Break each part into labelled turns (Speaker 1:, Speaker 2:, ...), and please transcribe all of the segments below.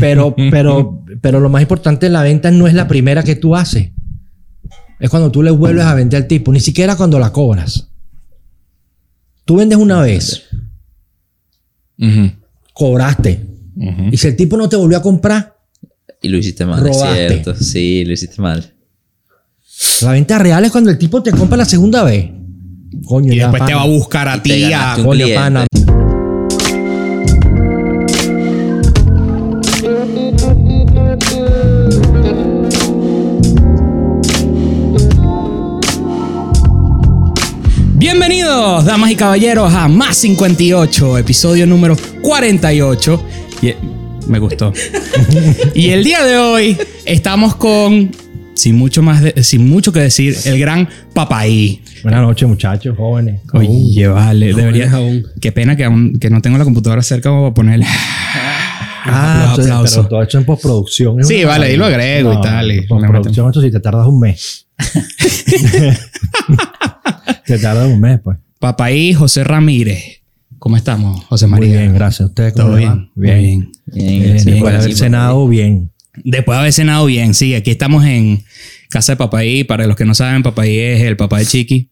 Speaker 1: Pero, pero, pero lo más importante en la venta no es la primera que tú haces. Es cuando tú le vuelves a vender al tipo, ni siquiera cuando la cobras. Tú vendes una vez, cobraste. Y si el tipo no te volvió a comprar,
Speaker 2: Y lo hiciste mal,
Speaker 1: Robaste.
Speaker 2: es cierto. Sí, lo hiciste mal.
Speaker 1: la venta real es cuando el tipo te compra la segunda vez. Coño,
Speaker 3: Y después te va a buscar a ti a...
Speaker 2: ganaste un
Speaker 1: Coño,
Speaker 2: cliente.
Speaker 1: pana.
Speaker 3: Damas y caballeros, a Más 58, episodio número 48. Y- me gustó. y el día de hoy estamos con, sin mucho, más de- sin mucho que decir, el gran Papaí.
Speaker 1: Buenas noches, muchachos, jóvenes.
Speaker 3: Oye, vale, debería.
Speaker 4: aún.
Speaker 3: Qué pena que, aún, que no tengo la computadora cerca para ponerle.
Speaker 1: Ah, pero todo esto en postproducción.
Speaker 3: Sí, vale, y lo agrego y tal, y-
Speaker 1: postproducción, esto sí te tardas un mes. te tardas un mes, pues.
Speaker 3: Papaí José Ramírez. ¿Cómo estamos, José
Speaker 1: Muy
Speaker 3: María?
Speaker 1: bien, gracias. ¿Ustedes cómo
Speaker 3: Todo bien, bien. bien.
Speaker 2: Bien,
Speaker 1: Bien,
Speaker 2: gracias
Speaker 1: después de haber cenado, bien.
Speaker 3: Después de haber cenado bien, sí, aquí estamos en casa de Papaí. Para los que no saben, Papaí es el papá de Chiqui.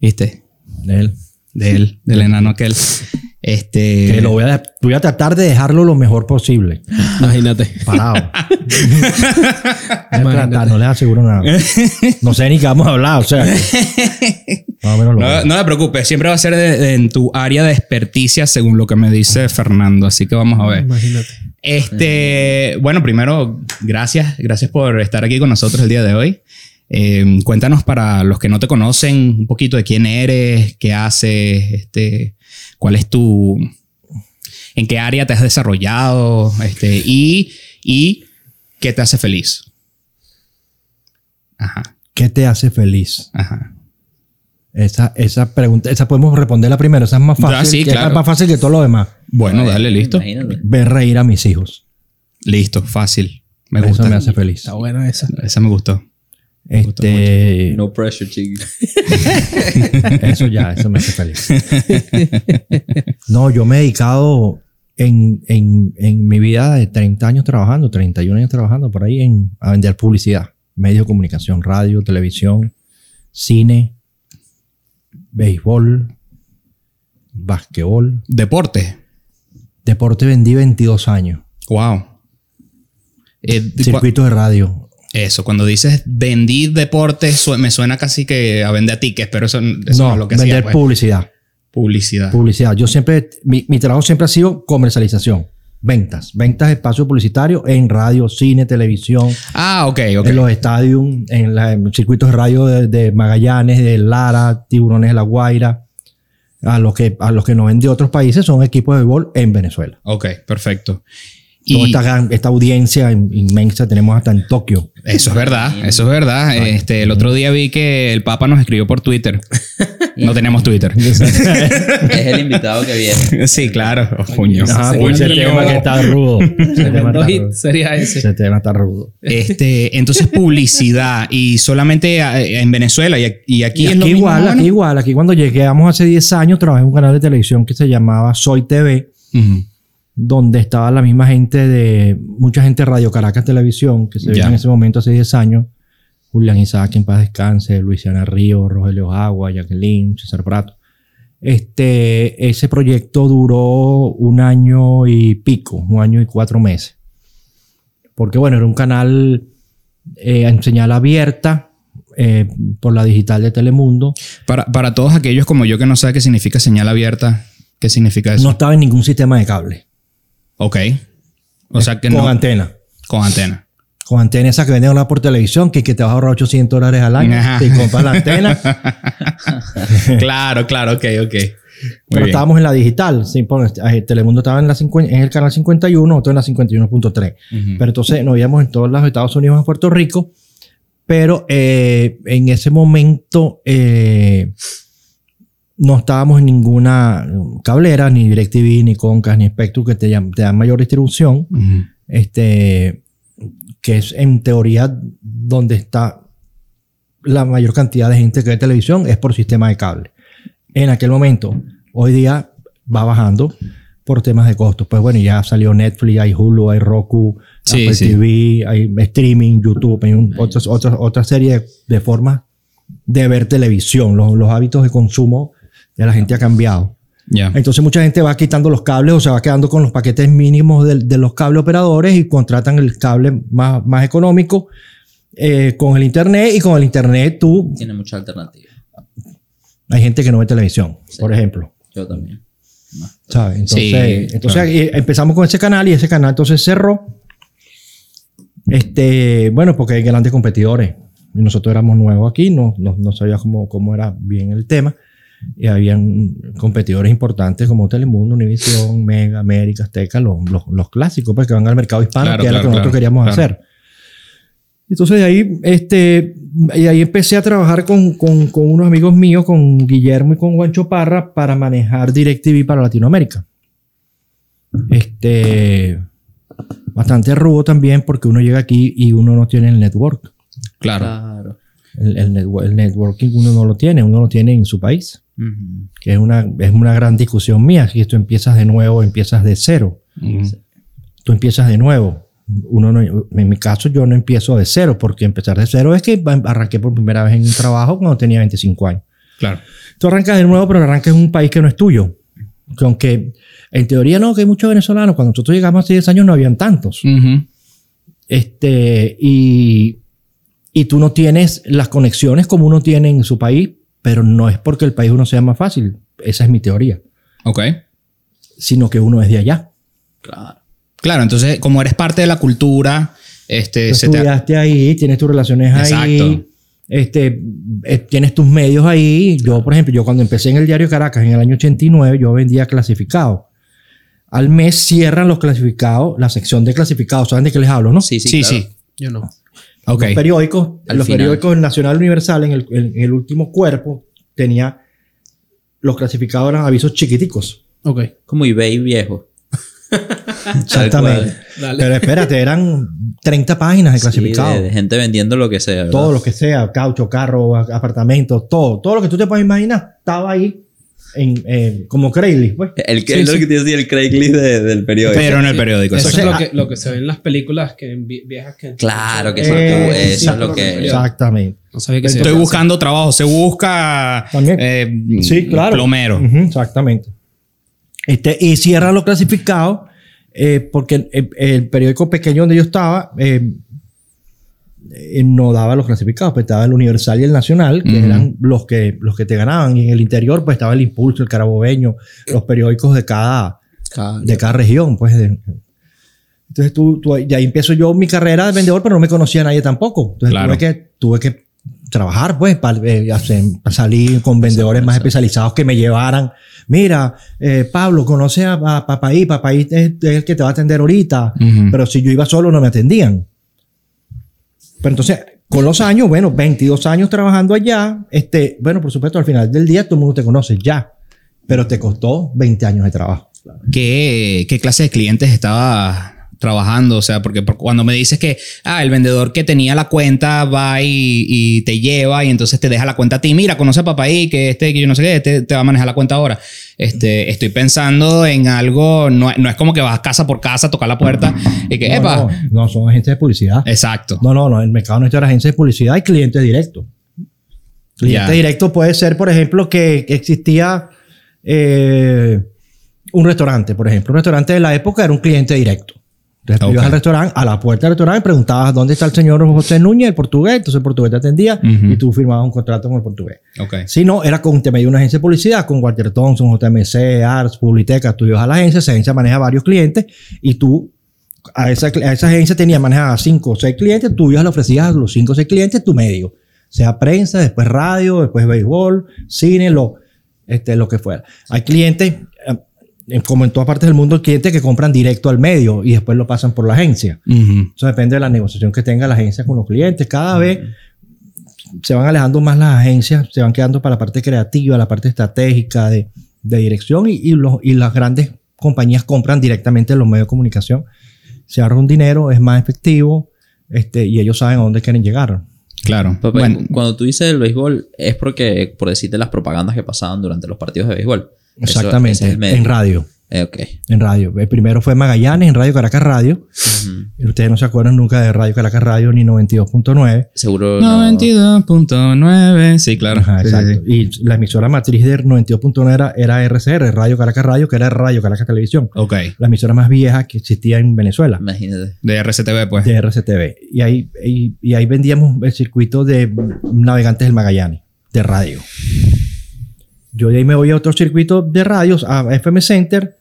Speaker 3: ¿Viste?
Speaker 1: Él.
Speaker 3: De él, del enano aquel. Este.
Speaker 1: Que lo voy a, voy a tratar de dejarlo lo mejor posible.
Speaker 4: Imagínate.
Speaker 1: Parado. Tratar, no les aseguro nada. No sé ni qué vamos a hablar, o sea. que- Más o menos lo
Speaker 3: No, no te preocupes, siempre va a ser de- de- en tu área de experticia según lo que me dice Fernando. Así que vamos a ver.
Speaker 4: Imagínate.
Speaker 3: Este, bueno, primero, gracias, gracias por estar aquí con nosotros el día de hoy. Eh, cuéntanos para los que no te conocen un poquito de quién eres, qué haces, este, cuál es tu, en qué área te has desarrollado, este, y, y qué te hace feliz. Ajá,
Speaker 1: ¿Qué te hace feliz?
Speaker 3: ajá.
Speaker 1: Esa, esa pregunta, esa podemos responderla primero. Esa es más fácil.
Speaker 3: Ah, sí,
Speaker 1: que
Speaker 3: claro.
Speaker 1: Es más fácil que todo lo demás.
Speaker 3: Bueno, dale, listo.
Speaker 2: Imagínate.
Speaker 1: Ver reír a mis hijos.
Speaker 3: Listo, fácil. Me
Speaker 1: Eso
Speaker 3: gusta.
Speaker 1: me hace feliz.
Speaker 4: Está buena esa.
Speaker 3: Esa me gustó.
Speaker 1: Este,
Speaker 2: No pressure, chicos.
Speaker 1: Eso ya, eso me hace feliz. No, yo me he dedicado en, en, en mi vida de 30 años trabajando, 31 años trabajando por ahí en, a vender publicidad, medios de comunicación, radio, televisión, cine, béisbol, basquetbol.
Speaker 3: Deporte.
Speaker 1: Deporte vendí 22 años.
Speaker 3: Wow. Eh,
Speaker 1: Circuitos de radio.
Speaker 3: Eso, cuando dices vendí deporte, su- me suena casi que a vender tickets, pero eso, eso no,
Speaker 1: no,
Speaker 3: es lo que
Speaker 1: vender
Speaker 3: hacía, pues.
Speaker 1: publicidad.
Speaker 3: publicidad.
Speaker 1: Publicidad. Yo siempre, mi, mi trabajo siempre ha sido comercialización. Ventas. Ventas de espacio publicitario en radio, cine, televisión,
Speaker 3: ah, ok, ok.
Speaker 1: en los estadios, en, la- en los circuitos de radio de, de Magallanes, de Lara, Tiburones de la Guaira. A los que, a los que nos ven de otros países son equipos de béisbol en Venezuela.
Speaker 3: Ok, perfecto.
Speaker 1: Toda
Speaker 3: Y
Speaker 1: esta, gran- esta audiencia in- inmensa tenemos hasta en Tokio.
Speaker 3: eso es verdad, eso es verdad. Este, el otro día vi que el Papa nos escribió por Twitter. No tenemos Twitter.
Speaker 2: Es el invitado que viene.
Speaker 3: sí, claro. Oh, coño.
Speaker 1: Ah,
Speaker 3: Coño.
Speaker 1: pues ese tema que está rudo. Ese tema
Speaker 4: Tremendo
Speaker 1: está
Speaker 4: hit
Speaker 1: rudo.
Speaker 4: sería ese.
Speaker 1: Ese tema está rudo.
Speaker 3: Este, entonces publicidad y solamente eh, en Venezuela y, y aquí
Speaker 1: Y
Speaker 3: es lo
Speaker 1: aquí
Speaker 3: mismo,
Speaker 1: igual,
Speaker 3: ¿no?
Speaker 1: aquí igual. Aquí cuando llegamos hace 10 años, trabajé en un canal de televisión que se llamaba Soy TV,
Speaker 3: Ujú.
Speaker 1: Donde estaba la misma gente de, mucha gente de Radio Caracas Televisión, que se veía en ese momento hace 10 años. Julián Isaac, en paz descanse, Luisiana Río, Rogelio Agua, Jacqueline, César Prato. Este, ese proyecto duró un año y pico, un año y cuatro meses. Porque bueno, era un canal eh, en señal abierta eh, por la digital de Telemundo.
Speaker 3: Para, para todos aquellos como yo que no saben qué significa señal abierta, ¿qué significa eso?
Speaker 1: No estaba en ningún sistema de cable.
Speaker 3: Ok. O sea que
Speaker 1: con
Speaker 3: no.
Speaker 1: antena.
Speaker 3: Con antena.
Speaker 1: Con antena esa que venden ahora por televisión, que, que te vas a ahorrar 800 dólares al año.
Speaker 3: Ajá.
Speaker 1: Te compras la antena.
Speaker 3: claro, claro, ok, ok. Muy
Speaker 1: pero
Speaker 3: bien.
Speaker 1: estábamos en la digital. Sí, pon- eh, Telemundo estaba en, la 50 en el canal 51, nosotros en la 51.3.
Speaker 3: Ujú.
Speaker 1: Pero entonces nos veíamos en todos los Estados Unidos, en Puerto Rico. Pero eh, en ese momento eh, no estábamos en ninguna cablera, ni DirecTV, ni Concast, ni Spectrum, que te, dan mayor distribución. Este, que es en teoría donde está la mayor cantidad de gente que ve televisión, es por sistema de cable. En aquel momento, hoy día va bajando, por temas de costos. Pues bueno, ya salió Netflix, hay Hulu, hay Roku,
Speaker 3: Sí,
Speaker 1: Apple
Speaker 3: sí.
Speaker 1: TV, hay streaming, YouTube, hay un- otras, otras, otra serie de, de formas de ver televisión. Los, los hábitos de consumo de la gente ha cambiado.
Speaker 3: Ya.
Speaker 1: Entonces mucha gente va quitando los cables o se va quedando con los paquetes mínimos de, de los cable operadores y contratan el cable más, más económico eh, con el internet y con el internet tú
Speaker 2: Tiene mucha alternativa.
Speaker 1: hay gente que no ve televisión, por ejemplo.
Speaker 2: Yo también.
Speaker 1: ¿sabes? Entonces,
Speaker 3: Sí,
Speaker 1: entonces
Speaker 3: claro.
Speaker 1: eh, empezamos con ese canal y ese canal entonces cerró. Este, bueno, porque hay grandes competidores. Y nosotros éramos nuevos aquí, no, no, no sabía cómo, cómo era bien el tema. Y habían competidores importantes como Telemundo, Univision, Mega, América, Azteca, los, los, los clásicos, pues que van al mercado hispano,
Speaker 3: Claro,
Speaker 1: que era lo
Speaker 3: claro,
Speaker 1: que nosotros
Speaker 3: claro,
Speaker 1: queríamos
Speaker 3: claro.
Speaker 1: hacer. Entonces de ahí, este, y ahí empecé a trabajar con, con, con unos amigos míos, con Guillermo y con Juancho Parra, para manejar DirecTV para Latinoamérica. Este, bastante rudo también porque uno llega aquí y uno no tiene el network.
Speaker 3: Claro.
Speaker 2: Claro.
Speaker 1: El, el netwo- el networking uno no lo tiene, uno lo tiene en su país. Que es una, es una gran discusión mía. Si tú empiezas de nuevo, empiezas de cero. Tú empiezas de nuevo. Uno no- en mi caso, yo no empiezo de cero, porque empezar de cero es que arranqué por primera vez en un trabajo cuando tenía 25 años.
Speaker 3: Claro.
Speaker 1: Tú arrancas de nuevo, pero arrancas en un país que no es tuyo. Que aunque en teoría no, que hay muchos venezolanos. Cuando nosotros llegamos hace 10 años no habían tantos. Este, y, y tú no tienes las conexiones como uno tiene en su país, pero no es porque el país uno sea más fácil. Esa es mi teoría.
Speaker 3: Ok.
Speaker 1: Sino que uno es de allá.
Speaker 2: Claro.
Speaker 3: Claro, entonces, como eres parte de la cultura, este,
Speaker 1: Tú
Speaker 3: se te-
Speaker 1: estudiaste ahí, tienes tus relaciones ahí.
Speaker 3: Exacto.
Speaker 1: Este, eh, tienes tus medios ahí. Yo, por ejemplo, yo cuando empecé en el diario Caracas en el año 89, yo vendía clasificados. Al mes cierran los clasificados, la sección de clasificados. ¿Saben de qué les hablo, no?
Speaker 2: Sí, sí,
Speaker 3: Sí,
Speaker 2: claro.
Speaker 3: sí.
Speaker 4: Yo no.
Speaker 3: Ok.
Speaker 1: Los periódicos,
Speaker 2: Al
Speaker 1: los
Speaker 2: final.
Speaker 1: periódicos Nacional Universal en el, en el último cuerpo tenía los clasificados eran avisos chiquiticos.
Speaker 4: Ok.
Speaker 2: Como eBay viejo.
Speaker 1: Exactamente. Pero espérate, eran 30 páginas de
Speaker 2: Sí,
Speaker 1: clasificados.
Speaker 2: de, de gente vendiendo lo que sea. ¿verdad?
Speaker 1: todo lo que sea, caucho, carro, apartamentos, todo, todo lo que tú te puedas imaginar, estaba ahí en, eh, como Craigslist, pues.
Speaker 2: El,
Speaker 1: Sí,
Speaker 2: es lo
Speaker 1: sí.
Speaker 2: que te decía el Craigslist de- del periódico.
Speaker 3: Pero en el periódico.
Speaker 4: Eso es lo que, lo que se ve en las películas que en viejas que...
Speaker 2: Claro que
Speaker 4: Eh,
Speaker 2: eso es lo que-
Speaker 1: Exactamente.
Speaker 4: No sabía que se
Speaker 3: Estoy buscando trabajo. Se busca
Speaker 1: También.
Speaker 3: eh,
Speaker 1: Sí, claro.
Speaker 3: plomero.
Speaker 1: Exactamente. Este, y cierran los clasificados eh, porque el, el periódico pequeño donde yo estaba eh, no daba los clasificados, pues estaba el Universal y el Nacional, que eran los que, los que te ganaban. Y en el interior, pues estaba el Impulso, el Carabobeño, los periódicos de cada, de cada región, pues. de- entonces tú, tú- y ahí empiezo yo mi carrera de vendedor, pero no me conocía nadie tampoco. Entonces
Speaker 3: Claro.
Speaker 1: tuve que, tuve que trabajar, pues, para, eh, para salir con vendedores más especializados que me llevaran. Mira, eh, Pablo, conoce a, a Papaí, Papaí es, es el que te va a atender ahorita. Pero si yo iba solo, no me atendían. Pero entonces, con los años, bueno, 22 años trabajando allá, este, bueno, por supuesto, al final del día todo el mundo te conoce ya. Pero te costó 20 años de trabajo.
Speaker 3: ¿Qué, qué clase de clientes estaba trabajando? O sea, porque por- cuando me dices que ah, el vendedor que tenía la cuenta va y, y te lleva y entonces te deja la cuenta a ti. Mira, conoce a papá ahí que este, que yo no sé qué, este te va a manejar la cuenta ahora. Este, estoy pensando en algo, no, no es como que vas casa por casa tocar la puerta y que,
Speaker 1: No,
Speaker 3: epa.
Speaker 1: no, no, son agentes de publicidad.
Speaker 3: Exacto.
Speaker 1: No, no, no. El mercado nuestro era agencia de publicidad y cliente directo. Cliente directo puede ser, por ejemplo, que, que existía eh, un restaurante, por ejemplo. Un restaurante de la época era un cliente directo. Entonces tú
Speaker 3: Ok.
Speaker 1: ibas al restaurante, a la puerta del restaurante, preguntabas dónde está el señor José Núñez, el portugués. Entonces el portugués te atendía y tú firmabas un contrato con el portugués. Si no, era con de una agencia de publicidad, con Walter Thompson, JMC, Arts, Publiteca. Tú ibas a la agencia, esa agencia maneja varios clientes y tú a esa, a esa agencia tenía manejada cinco o seis clientes, tú ibas le ofrecías a los cinco o seis clientes tu medio. Sea prensa, después radio, después béisbol, cine, lo, este, lo que fuera. Hay clientes, en- como en todas partes del mundo, clientes que compran directo al medio y después lo pasan por la agencia.
Speaker 3: Ujú.
Speaker 1: Eso depende de la negociación que tenga la agencia con los clientes. Cada vez se van alejando más las agencias, se van quedando para la parte creativa, la parte estratégica de, de dirección y, y los, y las grandes compañías compran directamente en los medios de comunicación. Se ahorra un dinero, es más efectivo este, y ellos saben a dónde quieren llegar.
Speaker 3: Claro. Bueno,
Speaker 2: cuando tú dices el béisbol, es porque, por decirte las propagandas que pasaban durante los partidos de béisbol.
Speaker 1: Exactamente, en radio.
Speaker 2: Eh, ok.
Speaker 1: en radio. El primero fue Magallanes, en Radio Caracas Radio. Ustedes no se acuerdan nunca de Radio Caracas Radio ni 92.9.
Speaker 2: Seguro no.
Speaker 3: 92.9. Sí, claro.
Speaker 1: Ajá,
Speaker 3: Sí, sí,
Speaker 1: exacto.
Speaker 3: sí.
Speaker 1: Y la emisora matriz de 92.9 era, era RCR, Radio Caracas Radio, que era Radio Caracas Televisión.
Speaker 3: Ok.
Speaker 1: La emisora más vieja que existía en Venezuela.
Speaker 2: Imagínate.
Speaker 3: De RCTV, pues.
Speaker 1: de RCTV. Y ahí, y, y ahí vendíamos el circuito de navegantes del Magallanes, de radio. Yo de ahí me voy a otro circuito de radios, a FM Center,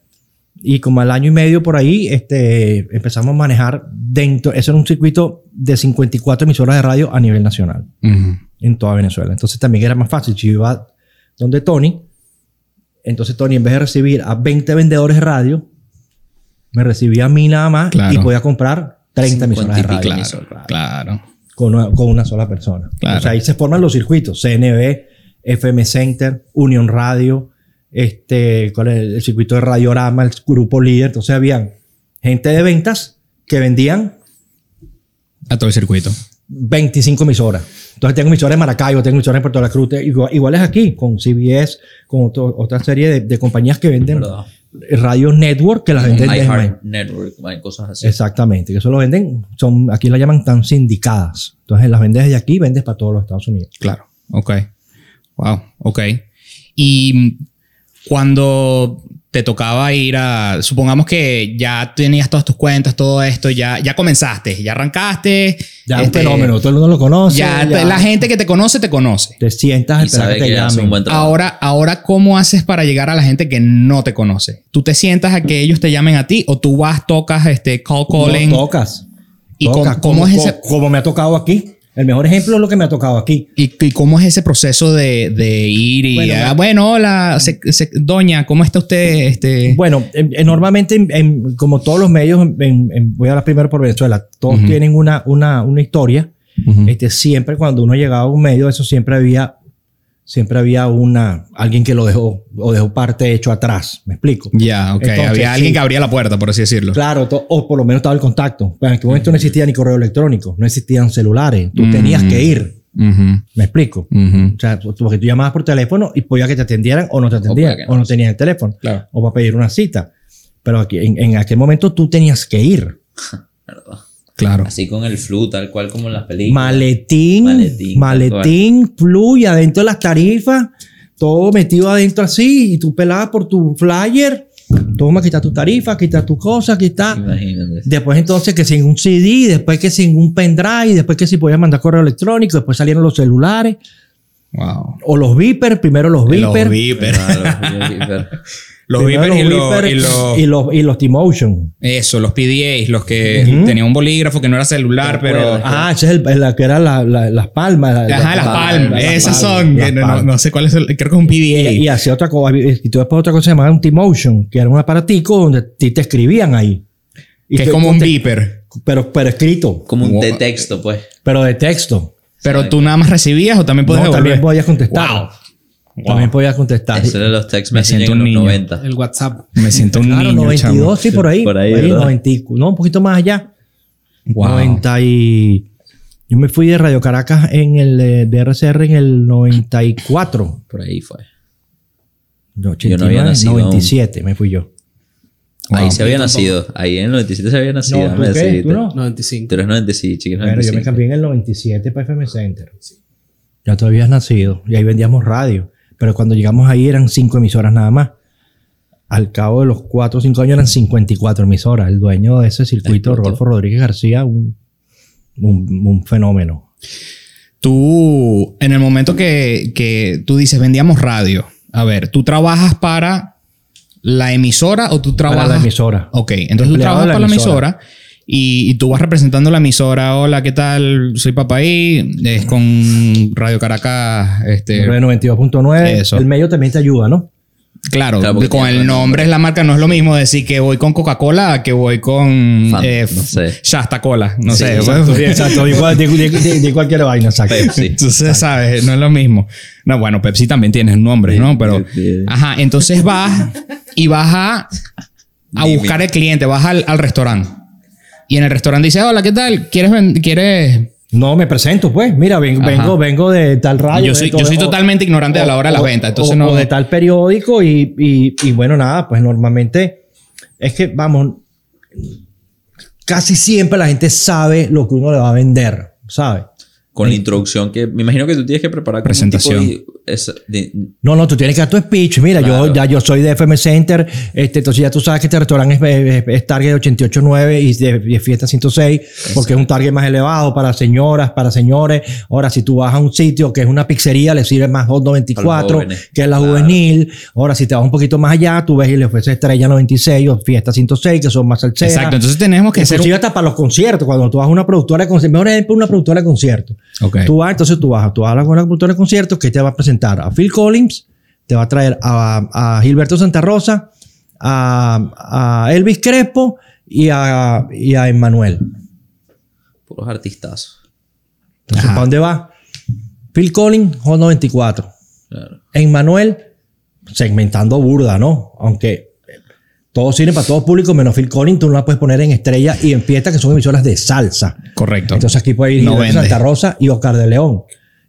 Speaker 1: y como al año y medio por ahí, este, empezamos a manejar dentro, eso era un circuito de 54 emisoras de radio a nivel nacional, en toda Venezuela. Entonces también era más fácil. Si yo iba donde Tony, entonces Tony en vez de recibir a 20 vendedores de radio, me recibía a mí nada más
Speaker 3: Claro.
Speaker 1: y podía comprar 30 emisoras de
Speaker 2: 50 y
Speaker 1: radio
Speaker 3: claro.
Speaker 1: con una, con una sola persona.
Speaker 3: Claro.
Speaker 1: O sea, ahí se forman los circuitos, CNB, FM Center, Unión Radio, este, ¿cuál es? el circuito de Radiorama, el grupo líder. Entonces habían gente de ventas que vendían
Speaker 3: A todo el circuito.
Speaker 1: 25 emisoras. Entonces tengo emisoras en Maracaibo, tengo emisoras en Puerto La Cruz, igual, igual es aquí, con CBS, con otro- otra serie de, de compañías que venden
Speaker 2: ¿Verdad?
Speaker 1: radio network que las venden desde
Speaker 2: Network, cosas así.
Speaker 1: Exactamente, que eso lo venden, son, aquí la llaman tan sindicadas. Entonces las vendes desde aquí, vendes para todos los Estados Unidos.
Speaker 3: Claro. Ok. Wow. Ok. Y cuando te tocaba ir a. Supongamos que ya tenías todas tus cuentas, todo esto, ya, ya comenzaste, ya arrancaste.
Speaker 1: Ya es
Speaker 3: este,
Speaker 1: un fenómeno, todo el mundo lo conoce.
Speaker 3: Ya,
Speaker 1: ya
Speaker 3: la gente que te conoce, te conoce.
Speaker 1: te sientas
Speaker 2: Y
Speaker 1: esperar
Speaker 2: sabe
Speaker 1: que te
Speaker 2: un
Speaker 1: llamen.
Speaker 3: Ahora, ahora, ¿cómo haces para llegar a la gente que no te conoce? ¿Tú te sientas a que ellos te llamen a ti o tú vas, tocas este call calling?
Speaker 1: No, tocas.
Speaker 3: ¿Y
Speaker 1: Tocas,
Speaker 3: cómo- cómo
Speaker 1: como,
Speaker 3: es ese-
Speaker 1: como me ha tocado aquí. El mejor ejemplo es lo que me ha tocado aquí.
Speaker 3: ¿Y, y cómo es ese proceso de, de ir y,
Speaker 1: Bueno,
Speaker 3: ah, hola, se- se- doña, ¿cómo está usted? Este,
Speaker 1: Bueno, en- en- normalmente, en- en- como todos los medios, en- voy a hablar primero por Venezuela, todos tienen una, una, una historia. Este, siempre cuando uno llegaba a un medio, eso siempre había, siempre había una, alguien que lo dejó, o dejó parte hecho atrás. ¿Me explico?
Speaker 3: Ya, ok.
Speaker 1: Entonces,
Speaker 3: Había alguien
Speaker 1: sí.
Speaker 3: que abría la puerta, por así decirlo.
Speaker 1: Claro, o por lo menos estaba el contacto. Pero en aquel momento no existía ni correo electrónico, no existían celulares. Tú
Speaker 3: Mm.
Speaker 1: tenías que ir.
Speaker 3: Ujú,
Speaker 1: ¿Me explico? O sea, porque tú llamabas por teléfono y podía que te atendieran o no te
Speaker 2: que
Speaker 1: o
Speaker 2: no.
Speaker 1: no tenías el teléfono,
Speaker 3: Claro.
Speaker 1: o para pedir una cita. Pero aquí, en, en aquel momento tú tenías que ir.
Speaker 3: Claro.
Speaker 2: Así con el flu, tal cual como en las películas.
Speaker 1: Maletín,
Speaker 2: Maletín,
Speaker 1: maletín, fluye adentro de las tarifas, todo metido adentro así, y tú pelabas por tu flyer, toma, está tu tarifa, está tu cosa, está.
Speaker 2: Imagínate.
Speaker 1: Después entonces que sin un CD, después que sin un pendrive, después que si podías mandar correo electrónico, después salieron los celulares
Speaker 3: Wow.
Speaker 1: o los beepers, primero los beepers.
Speaker 3: Los beepers. Los beepers y los, y los-
Speaker 1: y los, y los T-Motion.
Speaker 3: Eso, los PDAs, los que tenían un bolígrafo que no era celular, pero.
Speaker 1: Ah, ese es el, la que era la- la- las palmas. la-
Speaker 3: Ajá,
Speaker 1: la-
Speaker 3: las
Speaker 2: palmas,
Speaker 3: Esas son. que no,
Speaker 1: palmas.
Speaker 3: no sé cuál es el. Creo que es un PDA.
Speaker 1: Y, y hacía otra cosa, y tú después otra cosa se llamaba un T-Motion, que era un aparatico donde ti te escribían ahí. Y
Speaker 3: que es
Speaker 1: te-
Speaker 3: como un
Speaker 1: te-
Speaker 3: beeper.
Speaker 1: Pero, pero escrito,
Speaker 2: Como un de texto, pues.
Speaker 1: pero de texto.
Speaker 3: Pero tú nada más recibías o también puedes
Speaker 1: No, también podías contestar.
Speaker 3: Wow.
Speaker 1: También podías contestar.
Speaker 2: Eso era los text
Speaker 3: Me siento
Speaker 2: en
Speaker 3: un
Speaker 2: los
Speaker 3: niño.
Speaker 2: 90.
Speaker 4: El WhatsApp.
Speaker 3: Me siento un
Speaker 1: Claro,
Speaker 3: niño.
Speaker 1: 92,
Speaker 3: chamo.
Speaker 1: sí, por ahí.
Speaker 2: Por ahí, ¿verdad?
Speaker 1: 90 y- no, un poquito más allá.
Speaker 3: Wow.
Speaker 1: 90 y... Yo me fui de Radio Caracas en el eh, de RCR en el 94.
Speaker 2: Por ahí fue.
Speaker 1: No,
Speaker 2: Yo no había
Speaker 1: 89,
Speaker 2: nacido aún.
Speaker 1: 97 me fui yo.
Speaker 2: Ahí
Speaker 3: Wow.
Speaker 2: se había nacido. Ahí en el 97 se había nacido.
Speaker 1: No, ¿tú qué? ¿Tú no?
Speaker 4: 95.
Speaker 2: Tú eres 95, chiquis.
Speaker 1: Bueno, yo me
Speaker 2: 95.
Speaker 1: cambié en el 97 para FM Center. Ya tú habías nacido y ahí vendíamos radio. Pero cuando llegamos ahí eran cinco emisoras nada más. Al cabo de los cuatro o cinco años eran 54 emisoras. El dueño de ese circuito. Rodolfo Rodríguez García, un, un, un fenómeno.
Speaker 3: Tú, en el momento que, que tú dices vendíamos radio, a ver, ¿tú trabajas para la emisora o tú trabajas
Speaker 1: Para la emisora.
Speaker 3: Ok, entonces tú trabajas
Speaker 1: la
Speaker 3: para la
Speaker 1: emisora.
Speaker 3: Y, y tú vas representando la emisora. Hola, ¿qué tal? Soy Papaí, es con Radio Caracas. Este,
Speaker 1: Radio 92.9.
Speaker 3: Eso.
Speaker 1: El medio también te ayuda, ¿no?
Speaker 3: claro,
Speaker 2: Claro,
Speaker 3: con el nombre es la marca, no es lo mismo decir que voy con Coca-Cola a que voy con
Speaker 2: Fan,
Speaker 3: eh,
Speaker 2: no sé.
Speaker 3: Shasta Cola, no
Speaker 2: Sí,
Speaker 3: sé.
Speaker 2: exacto.
Speaker 3: Bueno,
Speaker 1: exacto. Igual de, de- de- de cualquier vaina, exacto.
Speaker 2: Pepsi.
Speaker 3: Entonces, ¿sabes? No es lo mismo. No, bueno, Pepsi también tiene nombres, ¿no? Pero, ajá, entonces vas y vas a, a buscar el cliente, vas al, al restaurante. Y en el restaurante dice, hola, ¿qué tal? ¿Quieres, quieres
Speaker 1: No me presento, pues. Mira,
Speaker 3: Ajá.
Speaker 1: vengo, vengo de tal radio.
Speaker 3: Yo soy,
Speaker 1: de-
Speaker 3: yo soy
Speaker 1: o-
Speaker 3: totalmente ignorante a la hora de las
Speaker 1: o-
Speaker 3: ventas, entonces
Speaker 1: o-
Speaker 3: no.
Speaker 1: o de tal periódico y, y- y bueno, nada, pues normalmente es que, vamos, casi siempre la gente sabe lo que uno le va a vender, ¿sabes?
Speaker 2: Con la introducción que me imagino que tú tienes que preparar
Speaker 3: Presentación.
Speaker 2: tipo de- de-
Speaker 1: No, no, tú tienes que dar tu speech. Mira,
Speaker 2: Claro.
Speaker 1: yo ya yo soy de FM Center, este, entonces ya tú sabes que este restaurante es, es- es target 88.9 y de, es fiesta 106, porque es un target más elevado para señoras, para señores. Ahora, si tú vas a un sitio que es una pizzería, le sirve más Hot 94,
Speaker 2: Para los jóvenes.
Speaker 1: que es la
Speaker 2: Claro.
Speaker 1: juvenil. Ahora, si te vas un poquito más allá, tú ves y le ofreces Estrella 96 o Fiesta 106, que son más salseras.
Speaker 3: Exacto, entonces tenemos que hacer.
Speaker 1: Inclusive hasta para los conciertos, cuando tú vas a una productora de conciertos, mejor ejemplo, una productora de conciertos.
Speaker 3: Ok.
Speaker 1: Tú vas, entonces tú vas, tú vas a una productora de conciertos que te va a presentar a Phil Collins, te va a traer a, a Gilberto Santa Rosa, a, a Elvis Crespo y a, y a Emmanuel.
Speaker 2: puros artistazos.
Speaker 1: Entonces,
Speaker 3: Ajá.
Speaker 1: ¿para dónde va? Phil Collins, Hot 94.
Speaker 2: Claro.
Speaker 1: Emmanuel, segmentando burda, ¿no? Aunque todo sirve para todo público, menos Phil Collins, tú no la puedes poner en estrella y en fiesta, que son emisoras de salsa.
Speaker 3: Correcto.
Speaker 1: Entonces aquí puede ir
Speaker 3: No.
Speaker 1: Santa Rosa y Oscar de León.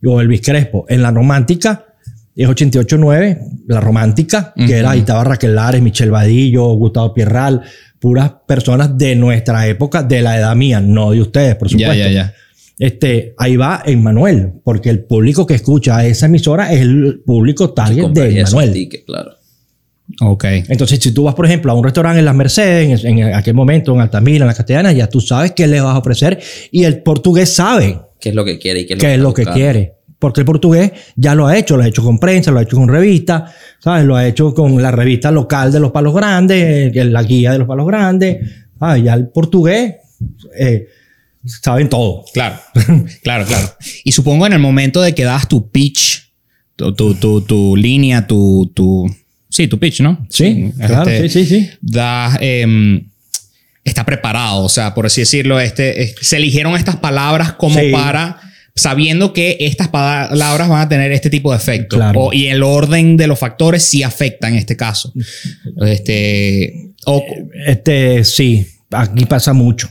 Speaker 1: O Elvis Crespo. En la romántica es 88.9, la romántica, que era, ahí estaba Raquel Lares, Michelle Vadillo, Gustavo Pierral, puras personas de nuestra época, de la edad mía, no de ustedes, por supuesto.
Speaker 3: ya, ya.
Speaker 1: Este, ahí va Emmanuel, porque el público que escucha esa emisora es el público target de Emmanuel.
Speaker 2: tickets, claro.
Speaker 3: Ok.
Speaker 1: Entonces, si tú vas, por ejemplo, a un restaurante en Las Mercedes, en, en aquel momento, en Altamira, en la Castellana, ya tú sabes qué le vas a ofrecer y el portugués sabe
Speaker 2: ¿Qué es lo que quiere y qué es lo
Speaker 1: qué es
Speaker 2: está
Speaker 1: lo que quiere. Porque el portugués ya lo ha hecho, lo ha hecho con prensa, lo ha hecho con revista, ¿sabes? Lo ha hecho con la revista local de los palos grandes, la guía de los palos grandes. ¿sabes? Ya el portugués eh, saben todo.
Speaker 3: Claro, claro, claro. Y supongo en el momento de que das tu pitch, tu, tu, tu, tu línea, tu, tu. Sí, tu pitch, ¿no?
Speaker 1: Sí, claro,
Speaker 3: Este,
Speaker 1: sí, sí, sí.
Speaker 3: Das. em, está preparado, o sea, por así decirlo, este, es- se eligieron estas palabras como
Speaker 1: Sí.
Speaker 3: para. Sabiendo que estas palabras van a tener este tipo de efecto.
Speaker 1: Claro.
Speaker 3: O- y el orden de los factores sí afecta en este caso. Este. O,
Speaker 1: Este, sí, aquí pasa mucho.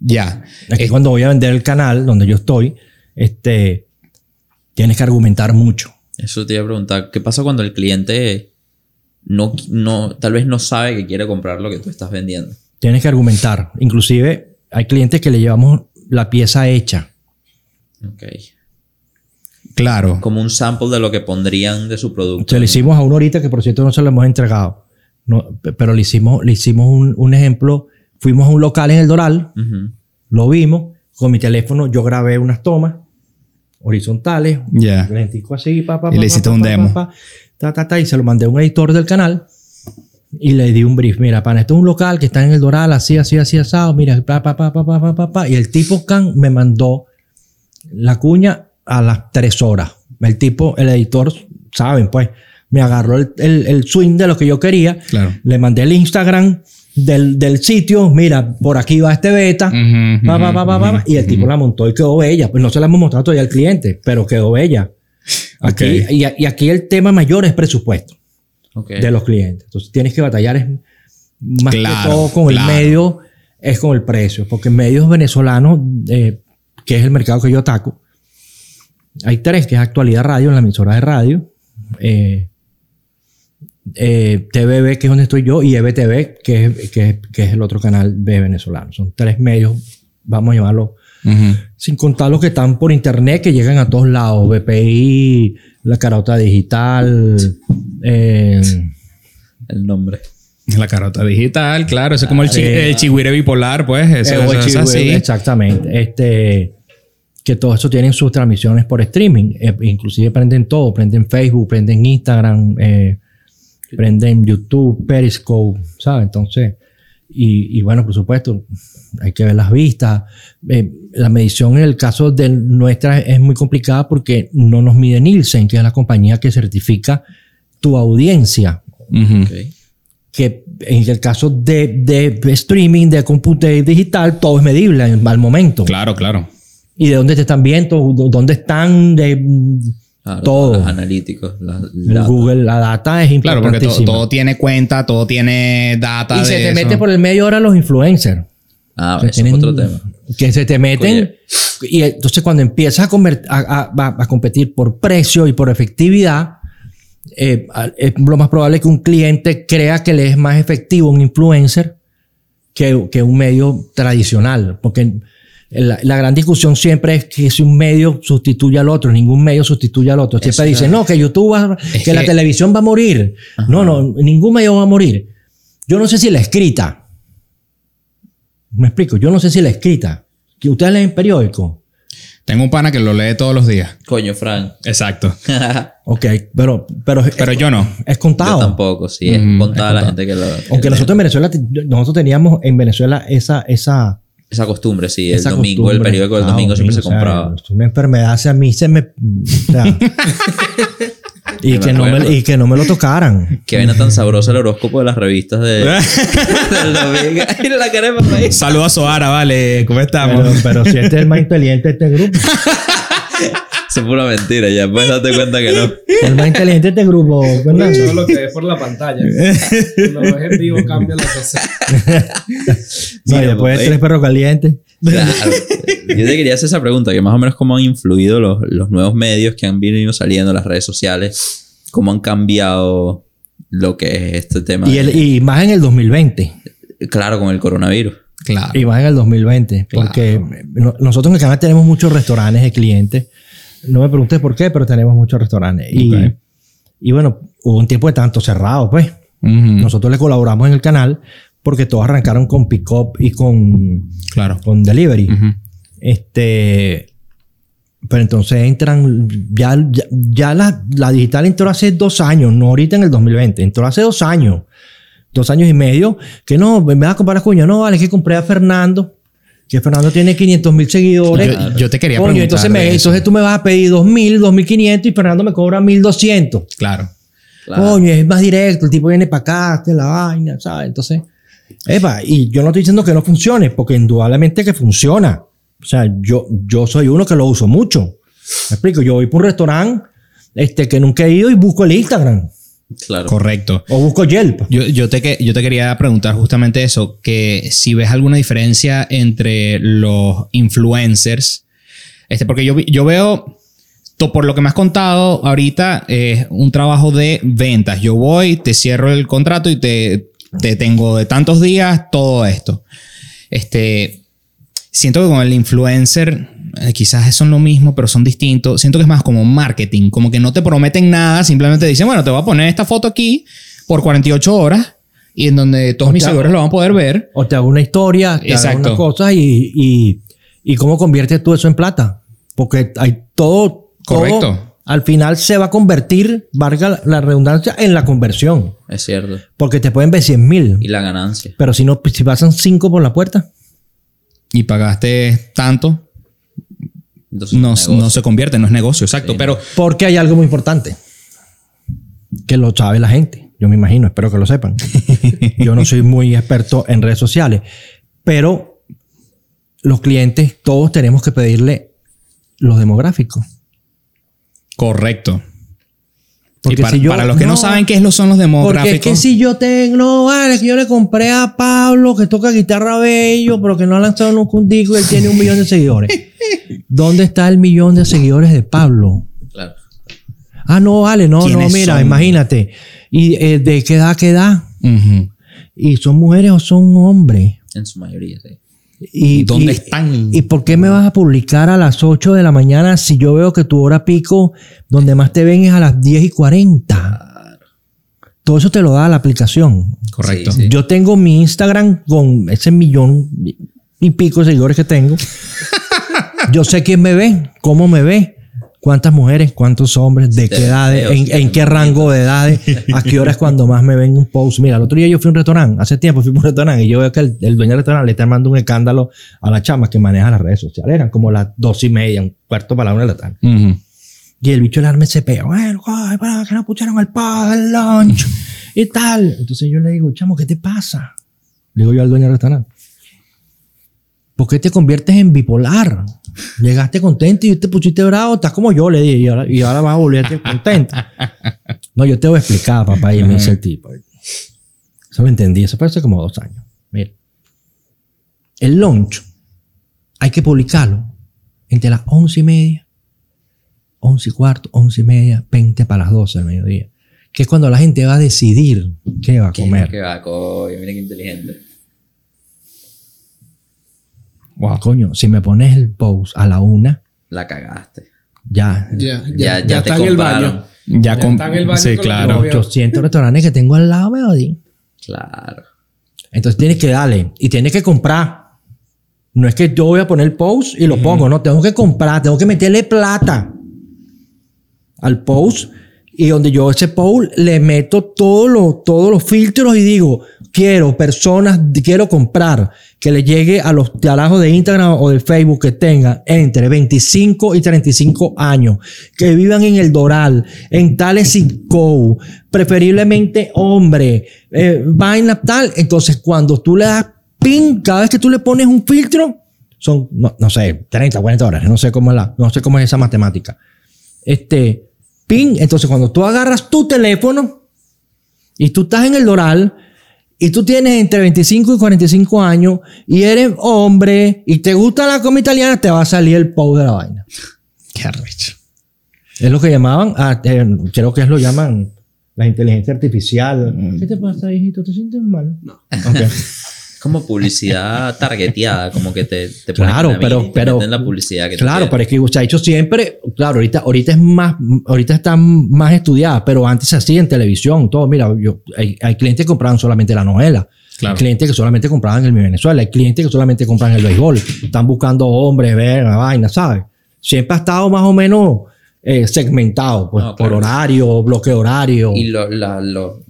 Speaker 3: ya.
Speaker 1: Aquí
Speaker 3: Eh,
Speaker 1: cuando voy a vender el canal donde yo estoy, este, tienes que argumentar mucho.
Speaker 2: Eso te iba a preguntar. ¿Qué pasa cuando el cliente no, no, tal vez no sabe que quiere comprar lo que tú estás vendiendo?
Speaker 1: Tienes que argumentar. Inclusive hay clientes que le llevamos la pieza hecha.
Speaker 2: Ok.
Speaker 3: claro.
Speaker 2: Como un sample de lo que pondrían de su producto.
Speaker 1: Se lo hicimos a uno ahorita que por cierto no se lo hemos entregado. No, pe- pero le hicimos, le hicimos un, un ejemplo. Fuimos a un local en el Doral, lo vimos. Con mi teléfono yo grabé unas tomas horizontales,
Speaker 3: Ya.
Speaker 1: lentico así, pa, pa,
Speaker 3: Y
Speaker 1: pa,
Speaker 3: le hiciste un
Speaker 1: pa,
Speaker 3: demo.
Speaker 1: pa, pa, ta, ta, ta, y se lo mandé a un editor del canal y le di un brief. Mira, para esto es un local que está en el Doral, así, así, así, asado. Mira, pa, pa, pa, pa, pa, pa, pa, pa. Y el tipo can me mandó la cuña a las tres horas. El tipo, el editor, saben, pues, me agarró el, el- el swing de lo que yo quería.
Speaker 3: Claro.
Speaker 1: Le mandé el Instagram del, del sitio. Mira, por aquí va este beta. Pa, pa, pa, pa,
Speaker 3: ujú,
Speaker 1: y el tipo la montó y quedó bella. Pues no se la hemos mostrado todavía al cliente, pero quedó bella. Aquí, y, y aquí el tema mayor es presupuesto de los clientes. Entonces tienes que batallar es más
Speaker 3: Claro,
Speaker 1: que todo con
Speaker 3: claro.
Speaker 1: el medio, es con el precio. Porque en medios venezolanos, eh, que es el mercado que yo ataco, hay tres, que es Actualidad Radio, en la emisora de radio, eh, eh, TVB, que es donde estoy yo, y EBTV, que es, que, es- que es el otro canal de venezolano. Son tres medios, vamos a llamarlo, sin contar los que están por internet, que llegan a todos lados, BPI, la carota digital, eh,
Speaker 2: El nombre.
Speaker 3: La carota digital, claro. Eso es como el, chi- el bipolar, pues. Eso,
Speaker 1: Eh,
Speaker 3: eso
Speaker 1: o
Speaker 3: es así.
Speaker 1: Exactamente. Este, que todo eso tienen sus transmisiones por streaming. Eh, inclusive prenden todo. Prenden Facebook, prenden Instagram, eh, prenden YouTube, Periscope, ¿sabes? Entonces, y, y bueno, por supuesto, hay que ver las vistas. Eh, la medición en el caso de nuestra es muy complicada porque no nos mide Nielsen, que es la compañía que certifica tu audiencia. Que en el caso de, de streaming, de computador digital, todo es medible en- al momento.
Speaker 3: Claro, claro.
Speaker 1: Y de dónde te están viendo, dónde están, de
Speaker 2: Claro,
Speaker 1: Todo.
Speaker 2: Los analíticos. la-
Speaker 1: el
Speaker 2: la-
Speaker 1: Google, la data es
Speaker 3: Claro, porque to- todo tiene cuenta, todo tiene data.
Speaker 1: y
Speaker 3: de
Speaker 1: se te
Speaker 3: eso.
Speaker 1: mete por el medio ahora los influencers.
Speaker 2: Ah,
Speaker 1: que
Speaker 2: eso
Speaker 1: tienen-
Speaker 2: es otro tema.
Speaker 1: Que se te meten, y entonces cuando empiezas a, conver- a, a- a- a competir por precio y por efectividad, eh, es lo más probable que un cliente crea que le es más efectivo un influencer que, que un medio tradicional. Porque la, la gran discusión siempre es que si un medio sustituye al otro, ningún medio sustituye al otro. Siempre dicen, no, que YouTube va,
Speaker 3: Es
Speaker 1: que, la
Speaker 3: que-
Speaker 1: televisión va a morir. No, no, ningún medio va a morir. Yo no sé si la escrita. Me explico, yo no sé si la escrita. Que ustedes leen periódico.
Speaker 3: Tengo un pana que lo lee todos los días.
Speaker 2: Coño, Frank.
Speaker 3: Exacto.
Speaker 1: Ok, pero, pero,
Speaker 3: Pero
Speaker 1: es,
Speaker 3: yo no.
Speaker 1: es
Speaker 2: Yo
Speaker 1: contado.
Speaker 2: tampoco, sí. Es
Speaker 3: Mm,
Speaker 2: contada
Speaker 3: es
Speaker 2: la gente que lo.
Speaker 1: Aunque
Speaker 2: que
Speaker 1: nosotros en Venezuela, nosotros teníamos en Venezuela esa, esa,
Speaker 2: Esa costumbre, sí. El
Speaker 1: esa
Speaker 2: domingo, el periódico del
Speaker 1: Ah,
Speaker 2: domingo siempre se
Speaker 1: o sea,
Speaker 2: compraba.
Speaker 1: es una enfermedad, si a mí se me. O sea, y, que no me, y que no me lo tocaran.
Speaker 2: Qué vaina tan sabrosa el horóscopo de las revistas de, del domingo. Ay, la cara de papá.
Speaker 3: Saludos a Soara, vale. ¿Cómo estamos?
Speaker 1: Pero, pero si este es el más inteligente de este grupo.
Speaker 2: Eso es pura mentira, ya puedes darte cuenta que no.
Speaker 1: El más inteligente de este grupo. ¿verdad?
Speaker 4: Todo lo que ves por la pantalla. Cuando lo ves en vivo cambia la cosa.
Speaker 1: No, y después tres perros calientes.
Speaker 2: Claro. Yo te quería hacer esa pregunta, que más o menos cómo han influido los, los nuevos medios que han venido saliendo, las redes sociales, cómo han cambiado lo que es este tema.
Speaker 1: Y,
Speaker 2: de-
Speaker 1: el, y más en el 2020.
Speaker 2: claro, con el coronavirus.
Speaker 3: Claro.
Speaker 1: Y más en el 2020. Porque no- nosotros en el canal tenemos muchos restaurantes de clientes. No me preguntes por qué, pero tenemos muchos restaurantes. Y, bueno, hubo un tiempo de tanto cerrado, pues. Nosotros le colaboramos en el canal porque todos arrancaron con pick-up y con,
Speaker 3: Claro.
Speaker 1: con delivery.
Speaker 3: Ujú.
Speaker 1: Este. Pero entonces entran. Ya, ya, ya la, la digital entró hace dos años, no ahorita en el 2020. Entró hace dos años. Dos años y medio. Que no, me vas a comprar a cuña. No, vale, es que compré a Fernando. Que Fernando tiene 500 mil seguidores.
Speaker 3: Yo, yo te quería
Speaker 1: Coño,
Speaker 3: preguntar.
Speaker 1: entonces, me- entonces tú me vas a pedir 2000, 2500 y Fernando me cobra 1200.
Speaker 3: Claro.
Speaker 2: Claro.
Speaker 1: Coño, es más directo, el tipo viene para acá, hace la vaina, ¿sabes? Entonces, epa, y yo no estoy diciendo que no funcione, porque indudablemente que funciona. O sea, yo, yo soy uno que lo uso mucho. Me explico, yo voy por un restaurante este, que nunca he ido y busco el Instagram
Speaker 2: Claro.
Speaker 3: Correcto.
Speaker 1: o busco Yelp.
Speaker 3: Yo, yo, te, que- yo te quería preguntar justamente eso, que si ves alguna diferencia entre los influencers, este, porque yo, yo veo, to- por lo que me has contado ahorita, es un trabajo de ventas. Yo voy, te cierro el contrato y te, te tengo de tantos días todo esto. Este, siento que con el influencer quizás son lo mismo, pero son distintos. Siento que es más como marketing, como que no te prometen nada, simplemente dicen, bueno, te voy a poner esta foto aquí por 48 horas y en donde todos mis
Speaker 1: te-
Speaker 3: seguidores lo van a poder ver.
Speaker 1: O te hago una historia, te hago
Speaker 3: Exacto.
Speaker 1: unas cosas y, y, y cómo conviertes tú eso en plata. Porque hay todo, todo
Speaker 3: Correcto.
Speaker 1: al final se va a convertir, valga la redundancia, en la conversión.
Speaker 2: Es cierto.
Speaker 1: Porque te pueden ver 100 mil.
Speaker 2: Y la ganancia.
Speaker 1: Pero si no, si pasan 5 por la puerta,
Speaker 3: Y pagaste tanto,
Speaker 2: Entonces,
Speaker 3: no, no se convierte, no es negocio, exacto.
Speaker 2: Sí,
Speaker 3: pero
Speaker 1: porque hay algo muy importante. Que lo sabe la gente. Yo me imagino, espero que lo sepan. Yo no soy muy experto en redes sociales. Pero los clientes, todos tenemos que pedirle los demográficos.
Speaker 3: correcto.
Speaker 1: Porque
Speaker 3: Y para,
Speaker 1: si yo-
Speaker 3: para los que no,
Speaker 1: no,
Speaker 3: saben qué es lo son los demográficos.
Speaker 1: Porque es que si yo tengo, no, vale, que yo le compré a Pablo que toca guitarra bello, pero que no ha lanzado nunca un disco y él tiene un millón de seguidores. ¿Dónde está el millón de seguidores de Pablo?
Speaker 2: Claro.
Speaker 1: Ah, no, vale, no, no,
Speaker 3: ¿Quiénes
Speaker 1: mira,
Speaker 3: son?
Speaker 1: imagínate. ¿Y eh, de qué edad, qué edad? ¿Y son mujeres o son hombres?
Speaker 2: En su mayoría, sí.
Speaker 1: ¿Y
Speaker 3: ¿Dónde
Speaker 1: y-
Speaker 3: están?
Speaker 1: ¿Y por qué me vas a publicar a las 8 de la mañana si yo veo que tu hora pico donde más te ven es a las 10 y 40? Todo eso te lo da la aplicación.
Speaker 3: Correcto.
Speaker 2: Sí, sí.
Speaker 1: Yo tengo mi Instagram con ese millón y pico de seguidores que tengo. Yo sé quién me ve, cómo me ve, cuántas mujeres, cuántos hombres, de qué edades, en, qué rango de edades, a qué hora es cuando más me ven un post. Mira, el otro día yo fui a un restaurante, hace tiempo fui a un restaurante y yo veo que el, el dueño del restaurante le está mandando un escándalo a la chama que maneja las redes sociales. Eran como las dos y media, un cuarto para la una de la tarde. Y el bicho del arme se pega. Bueno, ay, para que no pusieron el pago, el lunch y tal. Entonces yo le digo, chamo, ¿qué te pasa? Le digo yo al dueño del restaurante. ¿Por qué te conviertes en bipolar? Llegaste contento y te pusiste bravo, estás como yo, le dije, y ahora, y ahora vas a volverte contento. No, yo te voy a explicar, papá, y me dice el tipo. Eso lo entendí, eso fue hace como dos años. Mira, el lunch hay que publicarlo entre las once y media, once y cuarto, once y media, 20 para las 12 del mediodía. Que es cuando la gente va a decidir qué va a
Speaker 2: ¿Qué,
Speaker 1: comer.
Speaker 2: qué va, coño? Mira qué inteligente.
Speaker 1: Wow. Coño, si me pones el post a la una,
Speaker 2: La cagaste.
Speaker 1: ya.
Speaker 4: Ya,
Speaker 2: Ya,
Speaker 4: ya, está en el baño.
Speaker 3: Ya,
Speaker 4: Ya está en el baño
Speaker 3: Sí, claro.
Speaker 4: novios.
Speaker 1: 800 restaurantes que tengo al lado me odian.
Speaker 2: Claro.
Speaker 1: Entonces tienes que darle y tienes que comprar. No es que yo voy a poner el post y lo pongo, no, tengo que comprar, tengo que meterle plata al post y donde yo ese post le meto todos los, todos los filtros y digo, quiero personas, quiero comprar que le llegue a los tarajos de Instagram o de Facebook que tengan entre 25 y 35 años, que vivan en el Doral, en tales zip code, preferiblemente hombre, eh, vaina tal. Entonces, cuando tú le das pin, cada vez que tú le pones un filtro, son, no, no sé, 30, 40 horas, no sé cómo es la, no sé cómo es esa matemática. Este, pin, entonces cuando tú agarras tu teléfono y tú estás en el Doral y tú tienes entre 25 y 45 años y eres hombre y te gusta la comida italiana, te va a salir el post de la vaina.
Speaker 3: Qué arrecho.
Speaker 1: Es lo que llamaban, ah, eh, creo que es lo llaman la inteligencia artificial. ¿Qué te pasa, hijito? ¿Te sientes mal? No.
Speaker 2: Es como publicidad targeteada, como que te, te ponen
Speaker 1: Claro, pero-
Speaker 2: te
Speaker 1: pero-
Speaker 2: la publicidad que
Speaker 1: Claro, pero es que se ha hecho siempre, claro, ahorita, ahorita es más, ahorita está más estudiada, pero antes se hacía en televisión, todo. Mira, yo, hay, hay clientes que compraban solamente la novela.
Speaker 3: Claro.
Speaker 1: Hay clientes que solamente compraban el Mi Venezuela. Hay clientes que solamente compran el béisbol. Están buscando hombres, ver, la vaina, ¿sabes? Siempre ha estado más o menos eh, segmentado, pues,
Speaker 2: No,
Speaker 1: por horario, bloque horario.
Speaker 2: Y lo, la- lo-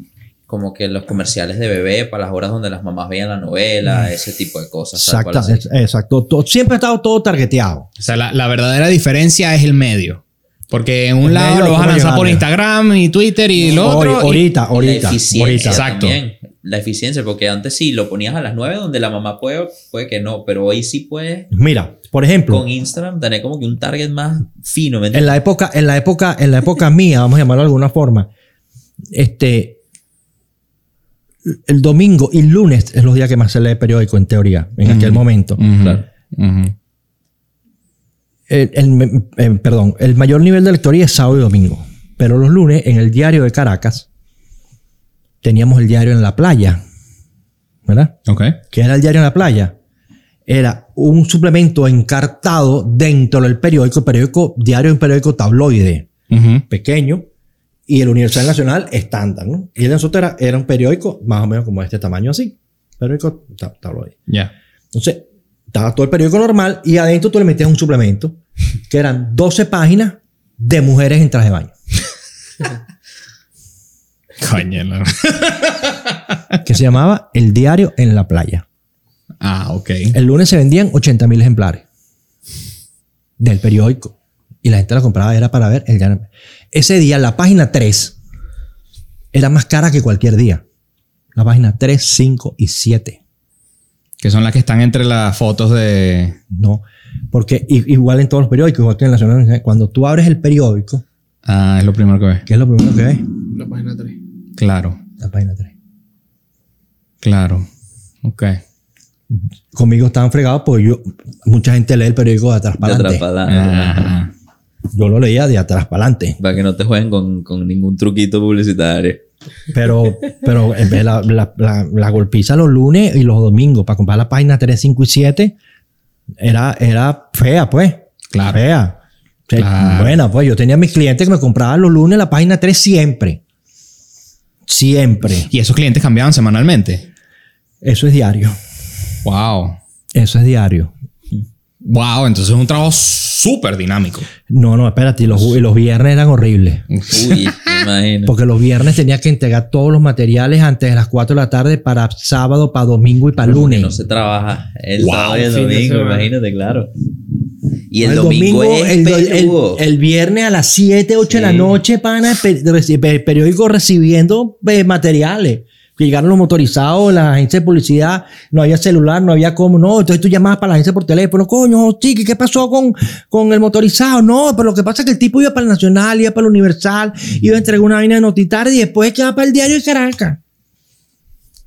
Speaker 2: como que los comerciales de bebé para las horas donde las mamás veían la novela, ese tipo de cosas.
Speaker 1: Exacto, exacto. Todo- siempre ha estado todo targeteado.
Speaker 3: O sea, la, la verdadera diferencia es el medio. Porque en un
Speaker 1: El
Speaker 3: lado lo vas a
Speaker 1: ¿cómo
Speaker 3: lanzar por? Instagram y Twitter y lo
Speaker 1: Hoy-
Speaker 3: otro. y-
Speaker 1: ahorita,
Speaker 2: Y
Speaker 1: ahorita,
Speaker 2: la eficiencia
Speaker 1: ahorita.
Speaker 3: Exacto.
Speaker 2: también. La eficiencia, porque antes sí lo ponías a las 9 donde la mamá puede, puede que no, pero hoy sí puedes
Speaker 1: Mira, por ejemplo,
Speaker 2: con Instagram tener como que un target más fino, ¿me
Speaker 1: en la época, en la época, en la época mía, vamos a llamarlo de alguna forma, este, el domingo y el lunes es los días que más se lee periódico en teoría, en aquel momento.
Speaker 2: Claro.
Speaker 1: El, el- eh, perdón, el mayor nivel de lectoría es sábado y domingo, pero los lunes en el diario de Caracas teníamos el diario en la playa, ¿verdad?
Speaker 3: Ok.
Speaker 1: ¿Qué era el diario en la playa? Era un suplemento encartado dentro del periódico, periódico diario, un periódico tabloide, pequeño, y el Universal Nacional estándar, ¿no? Y el de nosotros era, un periódico más o menos como este tamaño así, periódico tab- tabloide.
Speaker 3: Ya.
Speaker 1: Entonces, estaba todo el periódico normal y adentro tú le metías un suplemento, que eran 12 páginas de mujeres en traje de baño,
Speaker 3: Coño. no.
Speaker 1: que se llamaba El Diario en la Playa.
Speaker 3: Ah, ok.
Speaker 1: El lunes se vendían 80 mil ejemplares del periódico. Y la gente lo compraba, era para ver el diario. Ese día, la página 3 era más cara que cualquier día. La página 3, 5 y 7.
Speaker 3: Que son las que están entre las fotos de.
Speaker 1: No, porque igual en todos los periódicos, igual que en el Nacional, cuando tú abres el periódico,
Speaker 3: Ah, es lo primero que ves.
Speaker 1: ¿qué es lo primero que ves?
Speaker 4: La página 3.
Speaker 3: Claro,
Speaker 1: La página 3.
Speaker 3: claro. Ok.
Speaker 1: Conmigo estaban fregados porque yo, mucha gente lee el periódico de atrás
Speaker 2: De
Speaker 1: para adelante. Yo lo leía de atrás para adelante.
Speaker 2: Para que no te jueguen con, con ningún truquito publicitario.
Speaker 1: Pero, pero en vez la, la, la, la golpiza los lunes y los domingos para comprar la página 3, 5 y 7 era, era fea, pues.
Speaker 3: Claro.
Speaker 1: Fea. O sea,
Speaker 3: Claro.
Speaker 1: Buena, pues yo tenía mis clientes que me compraban los lunes la página 3 siempre. Siempre.
Speaker 3: Y esos clientes cambiaban semanalmente.
Speaker 1: Eso es diario.
Speaker 3: Wow.
Speaker 1: Eso es diario.
Speaker 3: Wow, entonces es un trabajo súper dinámico.
Speaker 1: No, no, espérate. Y los, y los viernes eran horribles.
Speaker 2: Uy, me imagino.
Speaker 1: Porque los viernes tenía que entregar todos los materiales antes de las 4 de la tarde para sábado, para domingo y para
Speaker 2: Porque
Speaker 1: lunes.
Speaker 2: no se trabaja el
Speaker 3: Wow,
Speaker 2: sábado y el domingo, imagínate, claro. Y el, domingo, es
Speaker 1: el, el- viernes a las 7, 8 de la noche, pana, el periódico recibiendo eh, materiales. Que llegaron los motorizados, la agencia de publicidad, no había celular, no había cómo, no. Entonces tú llamabas para la agencia por teléfono, coño, chiqui, ¿qué pasó con, con el motorizado? No, pero lo que pasa es que el tipo iba para el Nacional, iba para el Universal, iba a entregar una vaina de notitar y después quedaba para el diario de Caracas.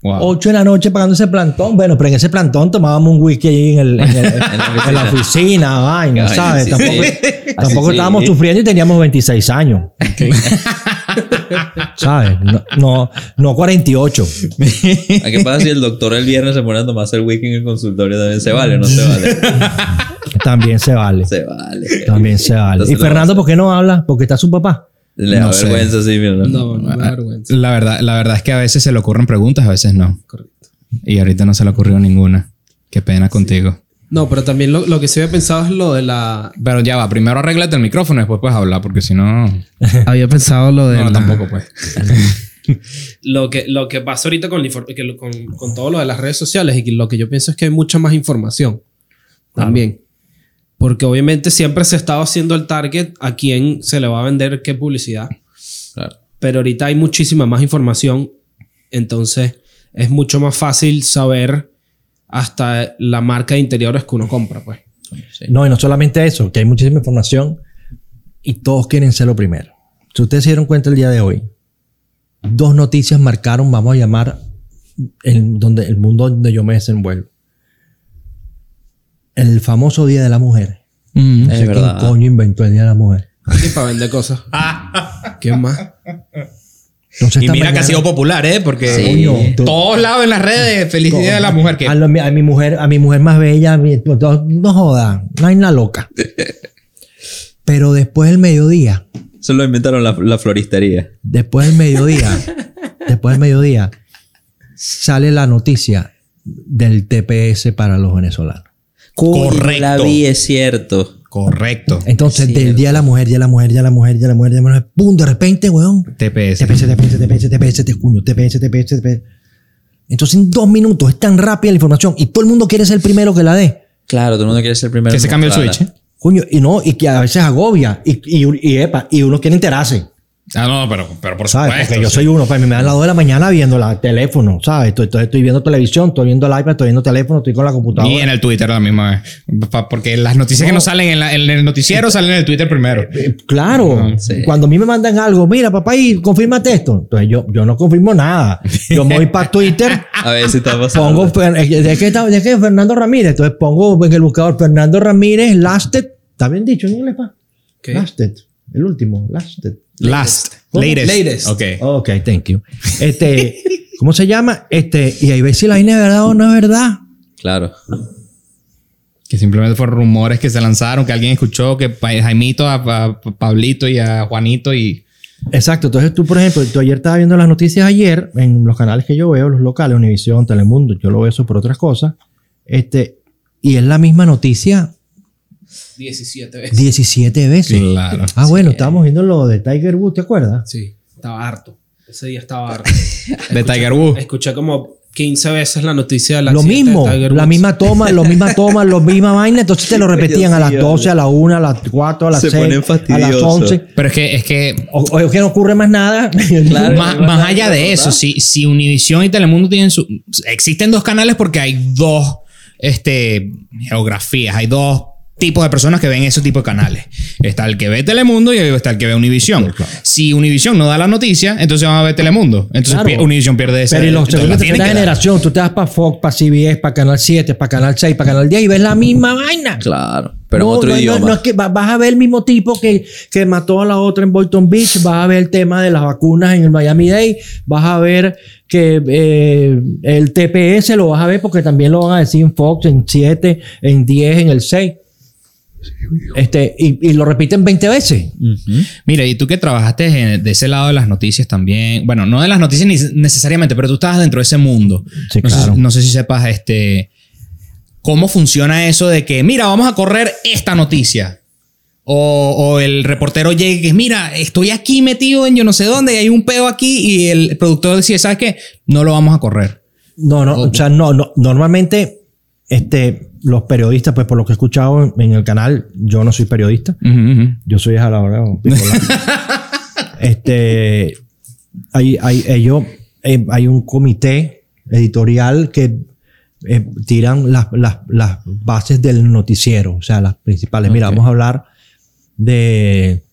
Speaker 3: Wow.
Speaker 1: 8 de la noche pagando ese plantón. Bueno, pero en ese plantón tomábamos un whisky ahí en, el- en el- en la oficina, vaina, ¿sabes?
Speaker 2: sí,
Speaker 1: tampoco
Speaker 2: sí.
Speaker 1: tampoco
Speaker 2: Sí,
Speaker 1: estábamos
Speaker 2: sí.
Speaker 1: sufriendo y teníamos 26 años. ¿Sabes? No, no, no 48.
Speaker 2: ¿A qué pasa si el doctor el viernes se pone a tomarse el wiki en el consultorio? ¿También se vale o no se vale?
Speaker 1: También se vale.
Speaker 2: Se vale.
Speaker 1: También se vale.
Speaker 2: Entonces
Speaker 1: ¿Y Fernando por qué no habla? Porque está su papá.
Speaker 2: Le da
Speaker 3: No sé.
Speaker 2: vergüenza, sí, mira.
Speaker 4: No, no me da vergüenza.
Speaker 3: La verdad, la verdad es que a veces se le ocurren preguntas, a veces no.
Speaker 4: Correcto.
Speaker 3: Y ahorita no se le ocurrió ninguna. Qué pena contigo.
Speaker 4: No, pero también lo, lo que sí había pensado es lo de la.
Speaker 3: Pero ya va, primero arréglate el micrófono y después puedes hablar, porque si no.
Speaker 4: Había pensado lo de.
Speaker 3: No,
Speaker 4: la-
Speaker 3: tampoco, pues.
Speaker 4: Lo que, lo que pasa ahorita con, con, con todo lo de las redes sociales y que lo que yo pienso es que hay mucha más información también. Porque obviamente siempre se estaba haciendo el target a quién se le va a vender qué publicidad.
Speaker 2: Claro.
Speaker 4: Pero ahorita hay muchísima más información. Entonces es mucho más fácil saber hasta la marca de interiores que uno compra, pues.
Speaker 2: Sí.
Speaker 1: No, y no solamente eso, que hay muchísima información y todos quieren ser lo primero. Si ustedes se dieron cuenta el día de hoy, dos noticias marcaron, vamos a llamar, el, donde, el mundo donde yo me desenvuelvo. El famoso Día de la Mujer.
Speaker 3: Mm.
Speaker 1: Sé quién
Speaker 2: verdad.
Speaker 1: coño inventó el Día de la Mujer?
Speaker 4: Y para vender cosas. ¿Quién más?
Speaker 1: Entonces,
Speaker 3: Y mira que ha sido popular, ¿eh? Porque
Speaker 2: Sí.
Speaker 1: Coño, tú-
Speaker 3: todos lados en las redes, feliz día de la mujer. Que
Speaker 1: A, lo- a mi mujer, a mi mujer más bella, a mi- no, no joda, no hay una loca. Pero después del mediodía,
Speaker 2: Eso lo inventaron la, la floristería.
Speaker 1: después del mediodía, después del mediodía, sale la noticia del TPS para los venezolanos.
Speaker 3: Correcto.
Speaker 2: La vi, es cierto.
Speaker 3: Correcto.
Speaker 1: Entonces,
Speaker 2: Es
Speaker 1: del. Día de la Mujer, Día de la Mujer, Día de la Mujer, Día de la Mujer, Día de la Mujer, ¡pum! De repente, weón.
Speaker 3: TPS.
Speaker 1: TPS, TPS, TPS, TPS, te cuño, TPS, TPS, TPS. Entonces, en dos minutos es tan rápida la información y todo el mundo quiere ser el primero que la dé.
Speaker 2: Claro, todo el mundo quiere ser el primero.
Speaker 3: Que se cambie el switch. ¿eh?
Speaker 1: Coño, y no, y que a veces agobia. Y, y, y, epa, y uno quiere enterarse.
Speaker 3: Ah, no, pero, pero por
Speaker 1: ¿Sabes?
Speaker 3: supuesto.
Speaker 1: Porque yo
Speaker 3: sí.
Speaker 1: soy uno, pues me dan las 2 de la mañana viendo el teléfono, ¿sabes? Estoy, estoy, estoy viendo televisión, estoy viendo el iPad, estoy viendo teléfono, estoy con la computadora.
Speaker 3: Y en el Twitter a la misma vez. Pa- Porque las noticias que no salen en, la- en el noticiero salen en el Twitter primero.
Speaker 1: Eh, Claro,
Speaker 2: Sí.
Speaker 1: cuando a mí me mandan algo, mira, papá, y confírmate esto. Entonces yo, yo no confirmo nada. Yo me voy para Twitter,
Speaker 2: A ver si está pasando.
Speaker 1: pongo, Fer- eh, ¿de qué, está- de qué? Fernando Ramírez. Entonces pongo en el buscador Fernando Ramírez, Lasted. ¿Está bien dicho en inglés, pa?
Speaker 4: ¿Qué?
Speaker 1: Lasted, el último, Lasted.
Speaker 3: Last. Latest.
Speaker 4: Latest.
Speaker 3: Ok.
Speaker 1: Ok, thank you. Este, ¿cómo se llama? Este, y ahí ves si la vaina es verdad o no es verdad.
Speaker 2: Claro.
Speaker 3: Que simplemente fueron rumores que se lanzaron, que alguien escuchó que pa- Jaimito a, a Pablito y a Juanito y...
Speaker 1: Exacto. Entonces tú, por ejemplo, tú ayer estabas viendo las noticias ayer en los canales que yo veo, los locales, Univisión, Telemundo, yo lo veo eso por otras cosas. Este, y es la misma noticia
Speaker 4: 17 veces.
Speaker 1: 17 veces.
Speaker 3: Claro.
Speaker 1: Ah, bueno, estábamos viendo lo de Tiger Woods, ¿te acuerdas?
Speaker 4: Sí, estaba harto. Ese día estaba harto.
Speaker 3: De Tiger Woods.
Speaker 4: Escuché como 15 veces la noticia de
Speaker 1: Lo mismo, la misma toma, lo misma toma, lo misma vaina, entonces te lo repetían a las 12, a la 1, a las 4, a las
Speaker 2: Se
Speaker 1: 6,
Speaker 2: ponen
Speaker 1: a las
Speaker 2: fastidiosos.
Speaker 1: 11.
Speaker 3: Pero es que, es que
Speaker 1: O, o que no ocurre más nada.
Speaker 2: Claro.
Speaker 3: más, más allá de eso, si, si Univision y Telemundo tienen su... Existen dos canales porque hay dos este, geografías, hay dos tipos de personas que ven ese tipo de canales. Está el que ve Telemundo y está el que ve Univision. Si Univision no da la noticia, entonces van a ver Telemundo. Entonces
Speaker 1: Claro.
Speaker 3: Univision pierde ese...
Speaker 1: Pero y los
Speaker 3: entonces
Speaker 1: segunda
Speaker 3: la
Speaker 1: generación, tú te vas para Fox, para CBS, para Canal 7, para Canal 6, para Canal 10 y ves la misma vaina.
Speaker 2: Claro. Pero
Speaker 1: no,
Speaker 2: en otro
Speaker 1: no, no,
Speaker 2: idioma.
Speaker 1: no es que va- vas a ver el mismo tipo que, que mató a la otra en Boynton Beach, vas a ver el tema de las vacunas en el Miami Day, vas a ver que eh, el TPS lo vas a ver porque también lo van a decir en Fox, en 7, en 10, en el 6. Este, y, y lo repiten 20 veces.
Speaker 3: Mira, y tú que trabajaste en- de ese lado de las noticias también, bueno, no de las noticias ni necesariamente, pero tú estabas dentro de ese mundo.
Speaker 1: Sí,
Speaker 3: no,
Speaker 1: claro.
Speaker 3: sé, no sé si sepas este, cómo funciona eso de que, mira, vamos a correr esta noticia. O, o el reportero llegue que, mira, estoy aquí metido en yo no sé dónde y hay un peo aquí y el productor decide, ¿sabes qué? No lo vamos a correr.
Speaker 1: No, no, o sea, no, no, normalmente este, los periodistas, pues por lo que he escuchado en, el canal, yo no soy periodista. Yo soy a la hora Este, hay, hay, ellos, eh, hay un comité editorial que eh, tiran las, las, las bases del noticiero, o sea, las principales. Mira, vamos a hablar de...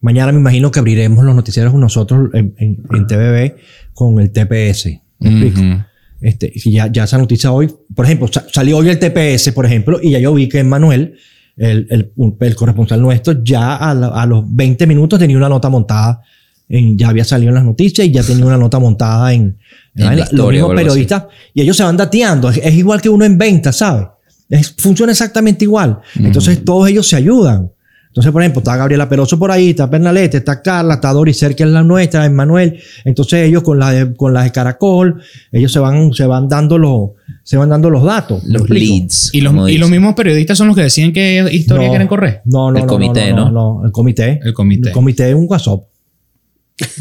Speaker 1: Mañana me imagino que abriremos los noticieros nosotros en, en, en TVB con el TPS. ¿Me explico? Este, ya, ya esa noticia hoy, por ejemplo, sa- salió hoy el TPS, por ejemplo, y ya yo vi que Manuel, el, el, el corresponsal nuestro, ya a, la- a los 20 minutos tenía una nota montada, en, ya había salido en las noticias y ya tenía una nota montada en,
Speaker 2: En la
Speaker 1: los
Speaker 2: historia
Speaker 1: mismos
Speaker 2: así.
Speaker 1: periodistas, y ellos se van dateando, es, es igual que uno en venta, ¿sabes? Es- funciona exactamente igual. Entonces todos ellos se ayudan. Entonces, por ejemplo, está Gabriela Peroso por ahí, está Pernalete, está Carla, está Doricer, que es la nuestra, Emmanuel. Entonces ellos con la de, con las de Caracol, ellos se van, se van dando los, se van dando los datos. ¿Me
Speaker 2: Los leads.
Speaker 3: Y los, y los mismos periodistas son los que deciden qué historia
Speaker 1: No.
Speaker 3: quieren correr.
Speaker 1: No, no,
Speaker 2: El
Speaker 1: no,
Speaker 2: comité,
Speaker 1: no, no,
Speaker 2: ¿no?
Speaker 1: no, el comité.
Speaker 3: El comité.
Speaker 1: El comité es un WhatsApp.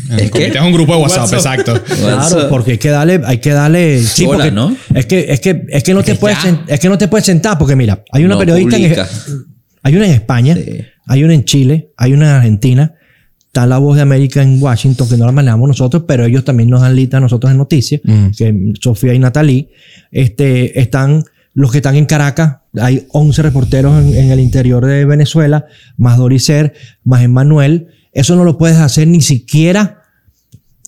Speaker 3: El
Speaker 2: ¿Es
Speaker 3: comité
Speaker 2: qué?
Speaker 3: es un grupo de WhatsApp,
Speaker 4: WhatsApp.
Speaker 3: exacto.
Speaker 1: Claro, porque hay que darle, hay que darle, sí,
Speaker 2: Hola,
Speaker 1: porque
Speaker 2: ¿no?
Speaker 1: es que, es que, es que no te
Speaker 3: que
Speaker 1: puedes, es que no te puedes sentar, porque mira, hay una
Speaker 2: No
Speaker 1: periodista en, hay una en España,
Speaker 2: Sí.
Speaker 1: Hay una en Chile, hay una en Argentina, está la voz de América en Washington, que no la manejamos nosotros, pero ellos también nos dan lista a nosotros en noticias,
Speaker 3: Mm.
Speaker 1: que Sofía y Natalie, este, están los que están en Caracas, hay 11 reporteros en, en el interior de Venezuela, más Doricer, más Emmanuel, eso no lo puedes hacer ni siquiera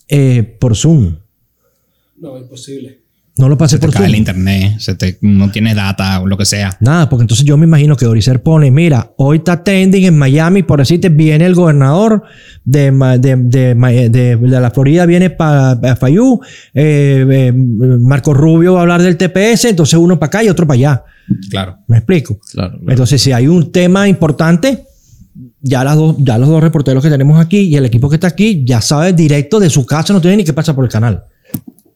Speaker 1: eh, por Zoom.
Speaker 4: No, imposible.
Speaker 1: No lo pasé
Speaker 3: Se te
Speaker 1: por
Speaker 3: cae
Speaker 1: Zoom.
Speaker 3: el internet, se te, no tienes data o lo que sea.
Speaker 1: Nada, porque entonces yo me imagino que Doricer pone, mira, hoy está trending en Miami, por decirte, viene el gobernador de, de, de, de- la Florida, viene para Fayú, eh, eh, Marco Rubio va a hablar del TPS, entonces uno para acá y otro para allá.
Speaker 3: Claro.
Speaker 1: ¿Me explico?
Speaker 2: Claro, claro.
Speaker 1: Entonces, si hay un tema importante, ya, las dos, ya los dos reporteros que tenemos aquí y el equipo que está aquí ya sabe directo de su casa, no tiene ni que pasar por el canal.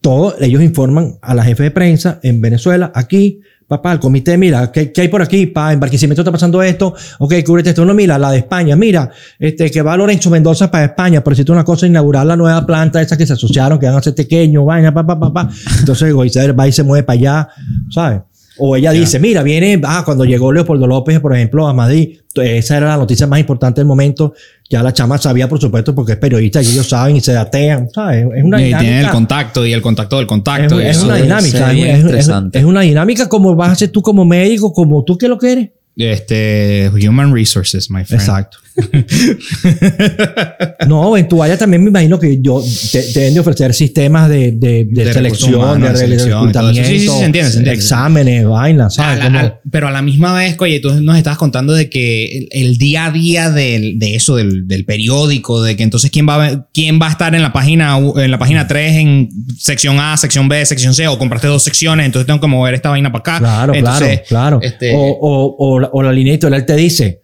Speaker 1: Todo, ellos informan a la jefe de prensa en Venezuela, aquí, papá, el comité, mira, ¿qué, qué hay por aquí? Pa, en Barquisimeto está pasando esto, ok, cúbrete esto, no, mira, la de España, mira, este, que va Lorenzo Mendoza para España, pero si una cosa, inaugurar la nueva planta, esa que se asociaron, que van a ser pequeños, vaina, pa, pa, pa, pa. Entonces, Goizer va y se mueve para allá, ¿sabes? O ella dice, mira, viene, ah, cuando llegó Leopoldo López, por ejemplo, a Madrid, esa era la noticia más importante del momento. Ya la chama sabía, por supuesto, porque es periodista y ellos saben y se datean, ¿sabes? Es una
Speaker 3: y tienen el
Speaker 1: dinámica.
Speaker 3: contacto y el contacto del contacto.
Speaker 1: es una dinámica.
Speaker 2: ser
Speaker 1: Es, es- es- una dinámica como vas a hacer tú como médico, como tú que lo que eres.
Speaker 3: Este, human resources, my friend.
Speaker 1: Exacto. no, en tu área también me imagino que yo te, te deben de ofrecer sistemas de, de, de
Speaker 3: De
Speaker 1: selección, de,
Speaker 3: selección Sí, sí, sí, se entiende, se entiende.
Speaker 1: exámenes, vainas,
Speaker 3: A
Speaker 1: ¿sabes?
Speaker 3: la-
Speaker 1: Como-
Speaker 3: al- pero a la misma vez, oye, tú nos estabas contando de que el, el día a día del- de eso, del, del periódico, de que entonces quién va, a, quién va a estar en la página en la página 3 en sección A, sección B, sección C, o compraste dos secciones, entonces tengo que mover esta vaina para acá.
Speaker 1: Claro,
Speaker 3: Entonces,
Speaker 1: claro, claro.
Speaker 3: este-
Speaker 1: o, o, o, la- o la línea editorial te dice,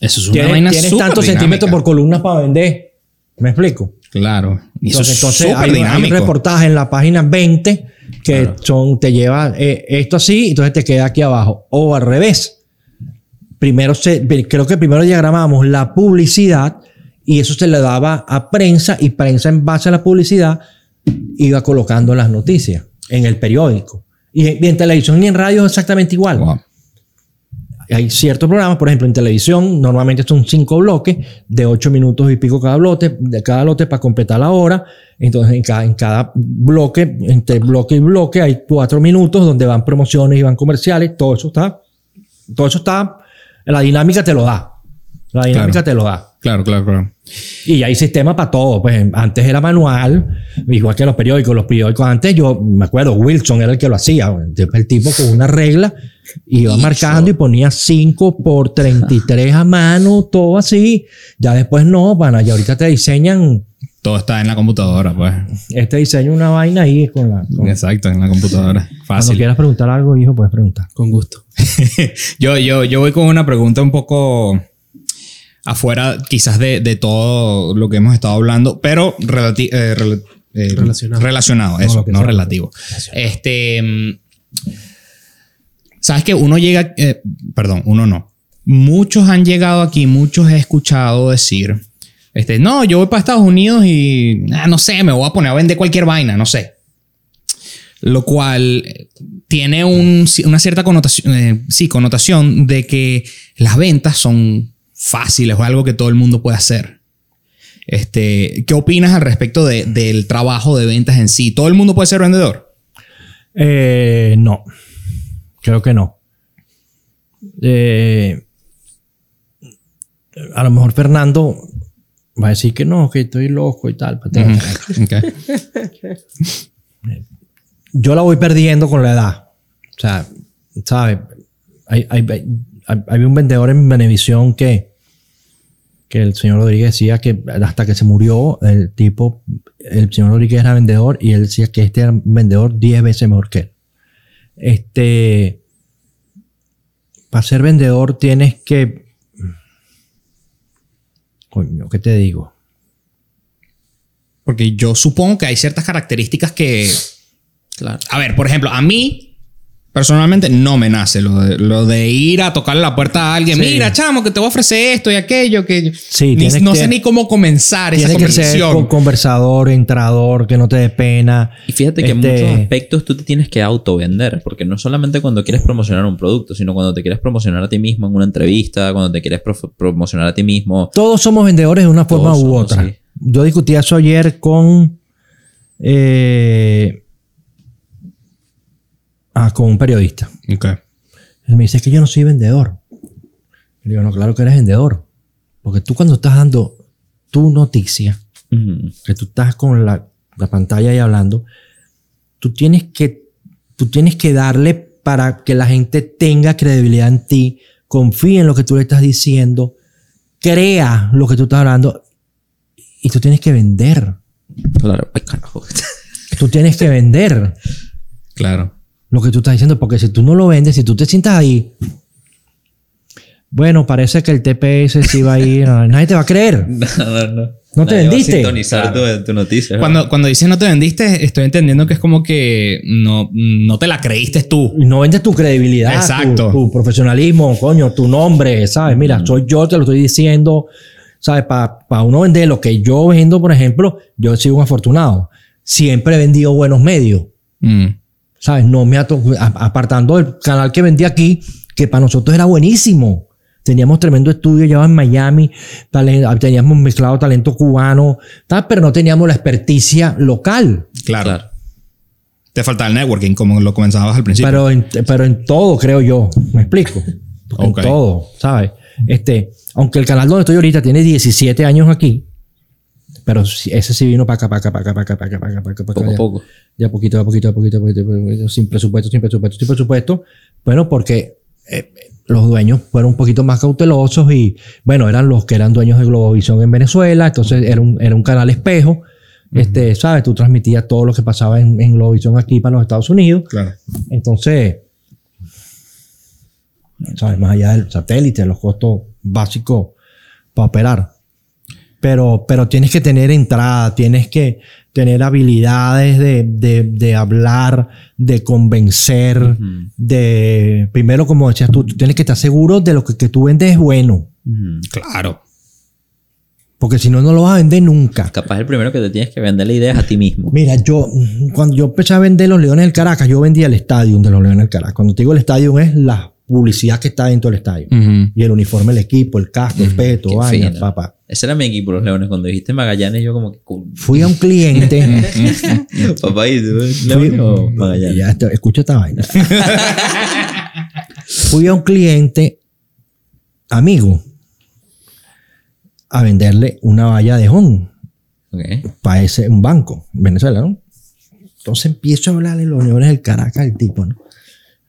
Speaker 3: Eso es una
Speaker 1: tienes,
Speaker 3: vaina
Speaker 1: tienes tantos centímetros por columna para vender. ¿Me explico?
Speaker 3: Claro. Y eso
Speaker 1: Entonces,
Speaker 3: es
Speaker 1: entonces hay, un- hay un
Speaker 3: dinámico.
Speaker 1: reportaje en la página 20 que son, te lleva eh, esto así, entonces te queda aquí abajo. O al revés. Primero se, creo que primero diagramamos la publicidad y eso se le daba a prensa y prensa en base a la publicidad iba colocando las noticias en el periódico. Y, y en televisión y en radio es exactamente igual.
Speaker 3: Wow.
Speaker 1: Hay ciertos programas, por ejemplo, en televisión, normalmente son cinco bloques de ocho minutos y pico cada lote, de cada lote para completar la hora. Entonces, en cada, en cada bloque, entre bloque y bloque, hay cuatro minutos donde van promociones y van comerciales. Todo eso está, todo eso está, la dinámica te lo da. La dinámica
Speaker 3: Claro.
Speaker 1: te lo da.
Speaker 3: Claro, claro, claro.
Speaker 1: Y hay sistema para todo. Pues antes era manual, igual que los periódicos. Los periódicos antes, yo me acuerdo, Wilson era el que lo hacía. El tipo con una regla iba
Speaker 2: Hijo.
Speaker 1: marcando y ponía 5 por 33 a mano, todo así. Ya después no, van ya ahorita te diseñan,
Speaker 3: Todo está en la computadora, pues.
Speaker 1: este diseño una vaina ahí con la. con-
Speaker 3: Exacto, en la computadora.
Speaker 1: Cuando
Speaker 3: Fácil.
Speaker 1: quieras preguntar algo, hijo, puedes preguntar.
Speaker 4: Con gusto.
Speaker 3: yo, yo, yo voy con una pregunta un poco afuera, quizás de, de todo lo que hemos estado hablando, pero relati- eh, eh,
Speaker 4: Relacionado.
Speaker 3: relacionado,
Speaker 1: No,
Speaker 3: eso, no
Speaker 1: sea.
Speaker 3: relativo. Este, mm, sabes que uno llega, eh, perdón, uno no. Muchos han llegado aquí, muchos he escuchado decir, este, no, yo voy para Estados Unidos y, ah, no sé, me voy a poner a vender cualquier vaina, no sé. Lo cual tiene un- una cierta connotación, eh, sí, connotación de que las ventas son fáciles o algo que todo el mundo puede hacer. Este, ¿Qué opinas al respecto de- del trabajo de ventas en sí? ¿Todo el mundo puede ser vendedor?
Speaker 1: Eh, no, creo que no. Eh, a lo mejor Fernando va a decir que no, que estoy loco y tal. Yo la voy perdiendo con la edad. O sea, ¿sabes? Hay, hay, hay- un vendedor en Benevisión que, que el señor Rodríguez decía que hasta que se murió, el tipo, el señor Rodríguez era vendedor y él decía que este era un vendedor 10 veces mejor que él. Este, para ser vendedor tienes que, coño, ¿qué te digo?
Speaker 3: Porque yo supongo que hay ciertas características que.
Speaker 2: Claro.
Speaker 3: A ver, por ejemplo, a mí. Personalmente no me nace lo de, lo de ir a tocarle la puerta a alguien.
Speaker 1: Sí.
Speaker 3: Mira, chamo, que te voy a ofrecer esto y aquello. Que
Speaker 1: Sí,
Speaker 3: ni- no
Speaker 1: que-
Speaker 3: sé ni cómo comenzar esa
Speaker 1: que ser
Speaker 3: conversación.
Speaker 1: con- conversador, entrador, que no te dé pena.
Speaker 2: Y fíjate que en
Speaker 1: Este-
Speaker 2: muchos aspectos tú te tienes que autovender, porque no solamente cuando quieres promocionar un producto, sino cuando te quieres promocionar a ti mismo en una entrevista, cuando te quieres promocionar a ti mismo.
Speaker 1: Todos somos vendedores de una forma
Speaker 2: Todos
Speaker 1: u
Speaker 2: somos,
Speaker 1: otra.
Speaker 2: sí.
Speaker 1: Yo discutí eso ayer con. eh, ah, con un periodista.
Speaker 3: Ok.
Speaker 1: Él me dice "Es que yo no soy vendedor. Le digo, no, claro que eres vendedor. Porque tú cuando estás dando tu noticia, que tú estás con la, la pantalla ahí hablando, tú tienes que, tú tienes que darle para que la gente tenga credibilidad en ti, confíe en lo que tú le estás diciendo, crea lo que tú estás hablando y tú tienes que vender.
Speaker 2: Claro. Ay, carajo.
Speaker 1: Tú tienes que vender
Speaker 3: Claro.
Speaker 1: Lo que tú estás diciendo, porque si tú no lo vendes, si tú te sientas ahí, bueno, parece que el TPS sí va a ir, nadie te va a creer.
Speaker 2: No, no, no.
Speaker 1: ¿No te
Speaker 2: Nadie va a
Speaker 1: vendiste?
Speaker 2: sintonizar tu, tu noticia. ¿no?
Speaker 3: Cuando, cuando dices no te vendiste, estoy entendiendo que es como que no, no te la creíste tú.
Speaker 1: No vendes tu credibilidad,
Speaker 3: Exacto.
Speaker 1: Tu, tu profesionalismo, coño, tu nombre, ¿sabes? Mira, soy yo, te lo estoy diciendo, ¿sabes? Para uno vender lo que yo vendo, por ejemplo, yo soy un afortunado. Siempre he vendido buenos medios,
Speaker 3: Mm.
Speaker 1: ¿Sabes? No me apartando el canal que vendí aquí, que para nosotros era buenísimo. Teníamos tremendo estudio ya en Miami, teníamos mezclado talento cubano, tal, pero no teníamos la experticia local.
Speaker 3: Claro.
Speaker 2: Claro.
Speaker 3: Te falta el networking, como lo comenzabas al principio.
Speaker 1: Pero en, pero en todo, creo yo. ¿Me explico? En todo, ¿sabes? Este, aunque el canal donde estoy ahorita tiene 17 años aquí, pero ese sí vino para acá, para acá, para acá, para acá, para acá, para acá, para acá.
Speaker 2: Poco a poco.
Speaker 1: Ya poquito, a poquito, a poquito, a poquito, sin presupuesto, sin presupuesto, sin presupuesto. Bueno, porque eh, los dueños fueron un poquito más cautelosos y, bueno, eran los que eran dueños de Globovisión en Venezuela, entonces era un, era un canal espejo. Este, ¿sabes? Tú transmitías todo lo que pasaba en, en Globovisión aquí para los Estados Unidos.
Speaker 3: Claro.
Speaker 1: Entonces, ¿sabes? Más allá del satélite, los costos básicos para operar. Pero, pero tienes que tener entrada, tienes que tener habilidades de, de, de hablar, de convencer, de... Primero, como decías tú, tú tienes que estar seguro de lo que, que tú vendes es bueno.
Speaker 3: Claro.
Speaker 1: Porque si no, no lo vas a vender nunca.
Speaker 2: Capaz el primero que te tienes que vender la idea es a ti mismo.
Speaker 1: Mira, yo, cuando yo empecé a vender los Leones del Caracas, yo vendía el estadio de los Leones del Caracas. Cuando te digo el estadio es la publicidad que está dentro del estadio. Y el uniforme del equipo, el casco, el peto, vaina, papá.
Speaker 2: Ese era mi equipo, los Leones. Cuando dijiste Magallanes, yo como que...
Speaker 1: Fui a un cliente.
Speaker 2: Papá, ¿y tú Leones o Magallanes?
Speaker 1: Ya, este- escucha esta vaina. Fui a un cliente amigo a venderle una valla de home
Speaker 2: Ok.
Speaker 1: para ese un banco en Venezuela, ¿no? Entonces empiezo a hablarle los leones del Caracas al tipo, ¿no?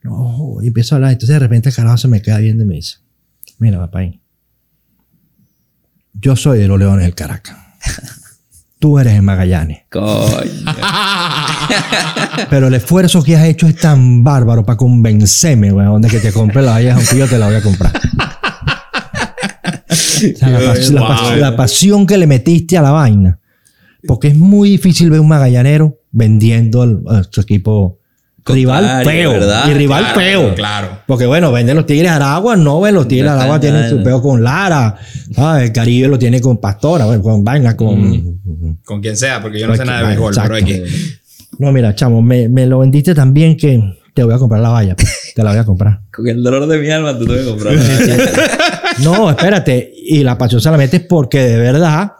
Speaker 1: No, y empiezo a hablar. Entonces de repente el carajo se me queda viendo y me dice, mira, papá, yo soy de los leones del Caracas. Tú eres en Magallanes.
Speaker 2: Coño.
Speaker 1: Pero el esfuerzo que has hecho es tan bárbaro para convencerme, weón, de que te compre la valla, aunque yo te la voy a comprar. O sea, la, pas- la pas- la pasión que le metiste a la vaina. Porque es muy difícil ver un magallanero vendiendo a su equipo rival feo.
Speaker 2: ¿verdad?
Speaker 1: Y rival
Speaker 3: Claro,
Speaker 1: feo.
Speaker 3: Claro.
Speaker 1: Porque bueno, venden los Tigres Aragua, no ven los Tigres Aragua tienen su peo con Lara. ¿sabes? El Caribe lo tiene con Pastora, bueno, con vaina, con.
Speaker 3: Con quien sea, porque yo no sé nada de béisbol, pero X.
Speaker 1: No, mira, chamo, me, me lo vendiste tan bien que te voy a comprar la valla. pues. Te la voy a comprar.
Speaker 2: Con el dolor de mi alma tú te voy a comprar.
Speaker 1: No, espérate. Y la pasión se la metes porque de verdad